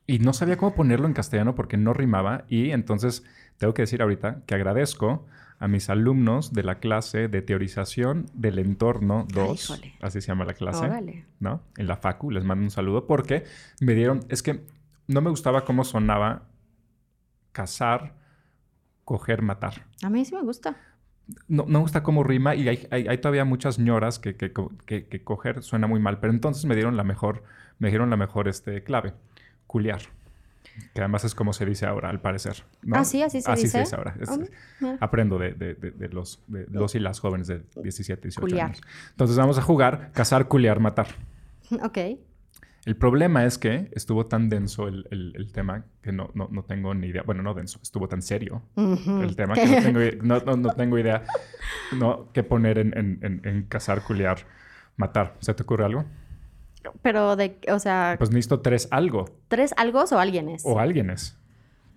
y no sabía cómo ponerlo en castellano porque no rimaba. Y entonces tengo que decir ahorita que agradezco a mis alumnos de la clase de teorización del entorno 2. híjole. así se llama la clase. Órale. ¿No? En la FACU. Les mando un saludo porque me dieron. Es que no me gustaba cómo sonaba cazar, coger, matar A mí sí me gusta. no, no me gusta cómo rima y hay, hay- hay todavía muchas ñoras que, que, que- que coger suena muy mal. Pero entonces me dieron la mejor, me dieron la mejor este, clave, culiar. Que además es como se dice ahora, al parecer. ¿no? Ah, sí, así se así dice. se dice ahora. Es- Ah, aprendo de, de- de- de los, de los y las jóvenes de 17, 18 Culiar. años. Entonces vamos a jugar cazar, culiar, matar. Ok. El problema es que estuvo tan denso el, el- el tema que no, no, no tengo ni idea. Bueno, no denso, estuvo tan serio el tema que no tengo, i- no, no- no tengo idea no, qué poner en, en, en, en cazar, culiar, matar. ¿Se te ocurre algo? Pero de, o sea, Pues necesito tres algo ¿tres algos o alguienes? o alguienes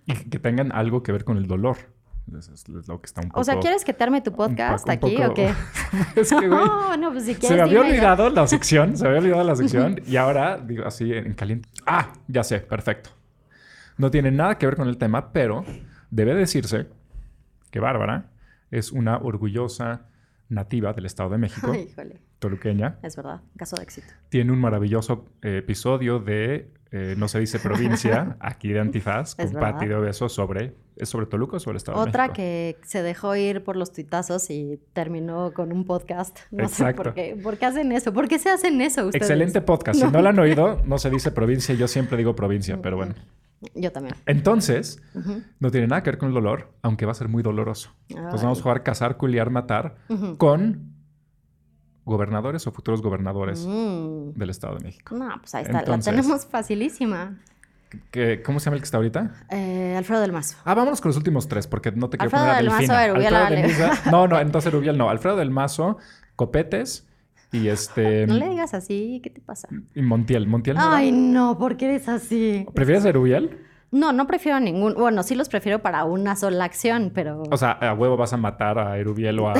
y que tengan algo que ver con el dolor. Eso es lo que está un poco... O sea, ¿quieres que te arme tu podcast un aquí poco- o qué? es que, güey, No, no, pues si quieres. se me había ya. olvidado la sección, se me había olvidado la sección y ahora digo así en caliente. Ah, ya sé, perfecto. No tiene nada que ver con el tema, pero debe decirse que Bárbara es una orgullosa nativa del Estado de México, Ay, híjole. toluqueña. Es verdad, caso de éxito. Tiene un maravilloso eh, episodio de eh, No se dice provincia, aquí de Antifaz, con. Pati de Obeso sobre... ¿Es sobre Toluca o sobre el Estado de Otra México? que se dejó ir por los tuitazos y terminó con un podcast. No Exacto. sé por qué. ¿Por qué hacen eso? ¿Por qué se hacen eso ustedes? Excelente podcast. Si no lo han oído, no se dice provincia. Yo siempre digo provincia, pero bueno. Yo también. Entonces, no tiene nada que ver con el dolor, aunque va a ser muy doloroso. Entonces vamos a jugar cazar, culiar, matar con gobernadores o futuros gobernadores Mm. del Estado de México. No, pues ahí está. Entonces- La tenemos facilísima. ¿Qué- ¿Cómo se llama el que está ahorita? Eh, Alfredo del Mazo. Ah, vámonos con los últimos tres, porque no te quiero Alfredo poner a del Mazo. Erubiel, Alfredo del Mazo- No, no, entonces Erubiel no. Alfredo del Mazo, Copetes y este... No le digas así. ¿Qué te pasa? Y Montiel. ¿Montiel no era? Ay, no, ¿por qué eres así? ¿Prefieres a Erubiel? No, no prefiero ningún. Bueno, sí los prefiero para una sola acción, pero. O sea, a huevo vas a matar a Erubiel o a,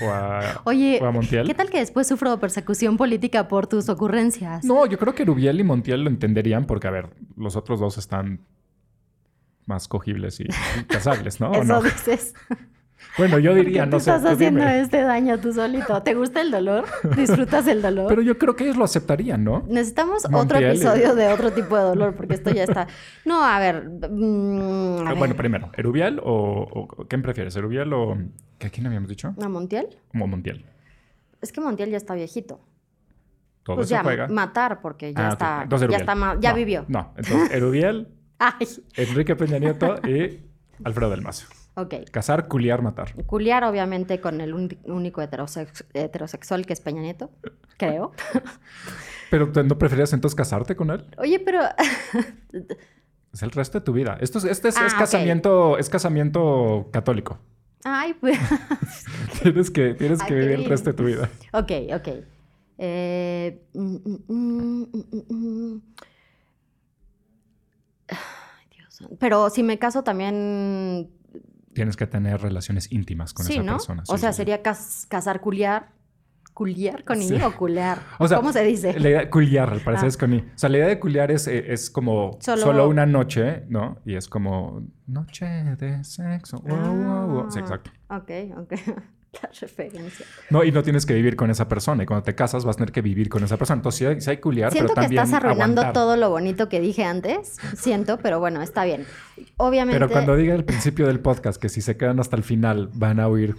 o a, Oye, o a Montiel. ¿qué tal que después sufro persecución política por tus ocurrencias? No, yo creo que Erubiel y Montiel lo entenderían porque, a ver, los otros dos están más cogibles y, y casables, ¿no? ¿O Eso no? dices. Bueno, yo ¿Por qué diría, no sé. estás haciendo dime. este daño tú solito? ¿Te gusta el dolor? ¿Disfrutas el dolor? Pero yo creo que ellos lo aceptarían, ¿no? Necesitamos otro Montiel episodio de otro tipo de dolor porque esto ya está. No, a ver. mm, a Ah, ver. Bueno, primero, ¿Erubiel o, o quién prefieres? ¿Erubiel o qué quién habíamos dicho? ¿A Montiel? Como Montiel. Es que Montiel ya está viejito. Todo Pues se ya, juega. matar porque ya Ah, está. Entonces, ya está ya No, vivió. No, entonces Erubiel, Enrique Peña Nieto y Alfredo del Mazo. Ok. Casar, culiar, matar. Culiar, obviamente, con el único heterosex- heterosexual que es Peña Nieto, creo. Pero ¿tú ¿no preferías entonces casarte con él? Oye, pero. Es el resto de tu vida. Esto es, este es, Ah, es casamiento, es casamiento católico. Ay, pues. Tienes que, tienes que vivir el resto de tu vida. ok, ok. Eh, mm, mm, mm. Ay, Dios. Pero si me caso también. Tienes que tener relaciones íntimas con sí, esa ¿no? persona. o Sí, sea, sí, sí. sería cas- casar culiar. ¿Culiar con I o culear? O sea, ¿Cómo se dice? La idea, culiar, al parecer Ah. es con I. O sea, la idea de culiar es, eh, es como Solo- solo... una noche, ¿no? Y es como noche de sexo. Wow, wow, wow. Sí, Ah, exacto. Ok, ok. La referencia. No, y no tienes que vivir con esa persona. Y cuando te casas vas a tener que vivir con esa persona. Entonces sí hay, sí hay culiar, Siento pero que también estás arruinando aguantar. todo lo bonito que dije antes. Siento, pero bueno, está bien. Obviamente. Pero cuando diga al principio del podcast que si se quedan hasta el final van a oír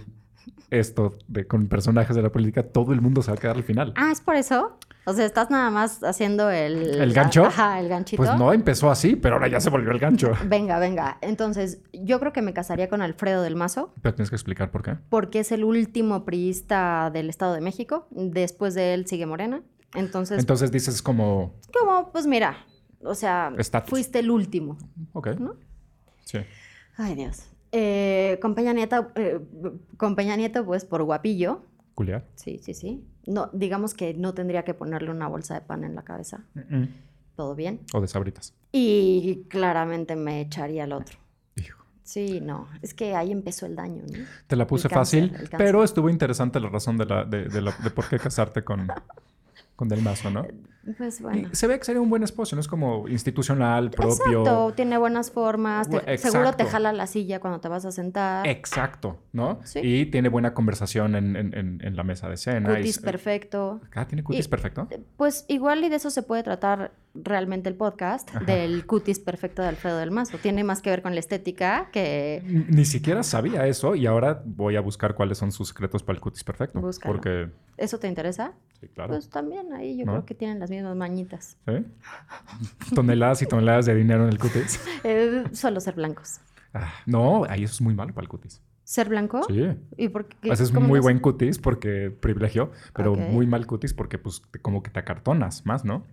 esto de, con personajes de la política, todo el mundo se va a quedar al final. Ah, ¿es por eso? O sea, estás nada más haciendo el... ¿El gancho? Ajá, el ganchito. Pues no empezó así, pero ahora ya se volvió el gancho. Venga, venga. Entonces, yo creo que me casaría con Alfredo del Mazo Pero tienes que explicar por qué. porque es el último priista del Estado de México. Después de él sigue Morena. Entonces, Entonces dices como, como, pues mira, o sea, fuiste el último. ok. ¿No? Sí. Ay, Dios. Eh, con Peña Nieto, eh, con Peña Nieto, pues por guapillo. Culiar. Sí, sí, sí. No, digamos que no tendría que ponerle una bolsa de pan en la cabeza. Todo bien. O de sabritas. Y claramente me echaría al otro. Hijo. Sí, no. Es que ahí empezó el daño, ¿no? Te la puse El cáncer, fácil, el pero estuvo interesante la razón de, la, de, de la- de por qué casarte con, con Del Mazo, ¿no? Pues Y se ve que sería un buen esposo, no es como institucional, propio. Exacto, tiene buenas formas. te- seguro te jala la silla cuando te vas a sentar. Exacto, ¿no? Sí. Y tiene buena conversación en, en- en- en la mesa de cena. Cutis perfecto. Ah, tiene cutis Y- perfecto. Pues igual y de eso se puede tratar realmente el podcast, Ajá. del cutis perfecto de Alfredo del Mazo. Tiene más que ver con la estética que... Ni siquiera sabía eso y ahora voy a buscar cuáles son sus secretos para el cutis perfecto. Búscalo. Porque, ¿Eso te interesa? sí, claro. Pues también ahí yo ¿No? creo que tienen las mismas mañitas. ¿Sí? Toneladas y toneladas de dinero en el cutis. Eh, solo ser blancos. Ah, no, ahí eso es muy malo para el cutis. ¿Ser blanco? Sí. ¿Y por qué? Haces muy buen cutis porque privilegio, pero muy mal cutis porque pues te- como que te acartonas más, ¿no?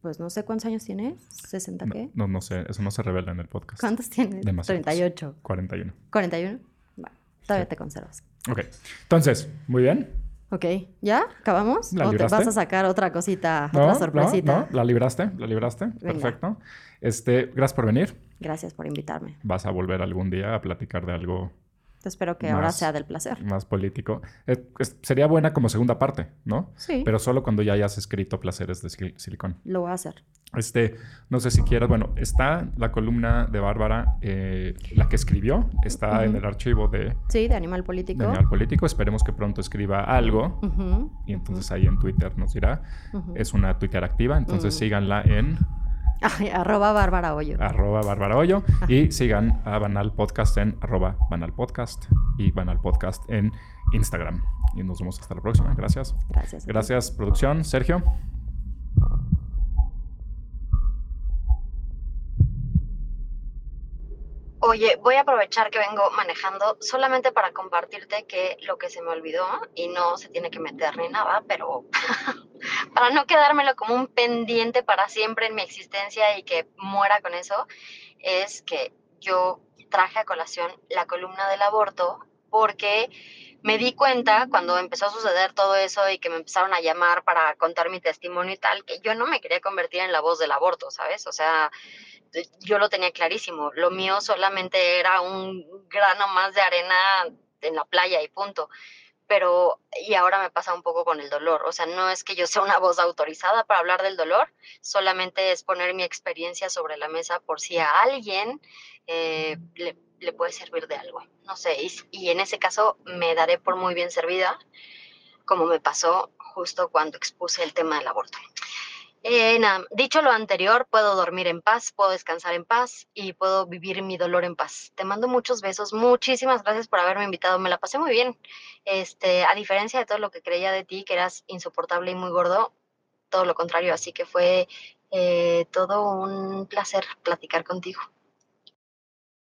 Pues no sé cuántos años tienes. ¿60 qué? No, no sé, eso no se revela en el podcast. ¿Cuántos tienes? Demasiados. 38. 41. ¿41? Bueno, todavía Sí. te conservas. Ok. Entonces, muy bien. Ok, ¿ya? ¿Acabamos? ¿La ¿O te vas a sacar otra cosita, No, otra no, sorpresita? no, la libraste, la libraste. Perfecto. Este, gracias por venir. Gracias por invitarme. Vas a volver algún día a platicar de algo espero que ahora sea del placer. más político. Es- sería buena como segunda parte, ¿no? Sí, Pero solo cuando ya hayas escrito Placeres de Sil- Silicón. lo voy a hacer. Este, no sé si quieras, bueno, está la columna de Bárbara, eh, la que escribió, está en el archivo de, sí, de Animal Político. de Animal Político. Esperemos que pronto escriba algo y entonces ahí en Twitter nos dirá. Es una Twitter activa, entonces síganla en arroba Bárbara Hoyo. Arroba Bárbara Hoyo. Y sigan a Banal Podcast en arroba Banal Podcast y Banal Podcast en Instagram. Y nos vemos hasta la próxima. Gracias. Gracias. Gracias, producción. Sergio. Oye, voy a aprovechar que vengo manejando solamente para compartirte que lo que se me olvidó, y no se tiene que meter ni nada, pero para no quedármelo como un pendiente para siempre en mi existencia y que muera con eso, es que yo traje a colación la columna del aborto porque me di cuenta cuando empezó a suceder todo eso y que me empezaron a llamar para contar mi testimonio y tal, que yo no me quería convertir en la voz del aborto, ¿sabes? O sea, yo lo tenía clarísimo. Lo mío solamente era un grano más de arena en la playa y punto. Pero, y ahora me pasa un poco con el dolor. O sea, no es que yo sea una voz autorizada para hablar del dolor, solamente es poner mi experiencia sobre la mesa por si a alguien eh, le, puede servir de algo. No sé, y, y en ese caso me daré por muy bien servida, como me pasó justo cuando expuse el tema del aborto. Eh, dicho lo anterior, puedo dormir en paz, puedo descansar en paz y puedo vivir mi dolor en paz. Te mando muchos besos, muchísimas gracias por haberme invitado, me la pasé muy bien. Este, a diferencia de todo lo que creía de ti, que eras insoportable y muy gordo, todo lo contrario, así que fue eh, todo un placer platicar contigo.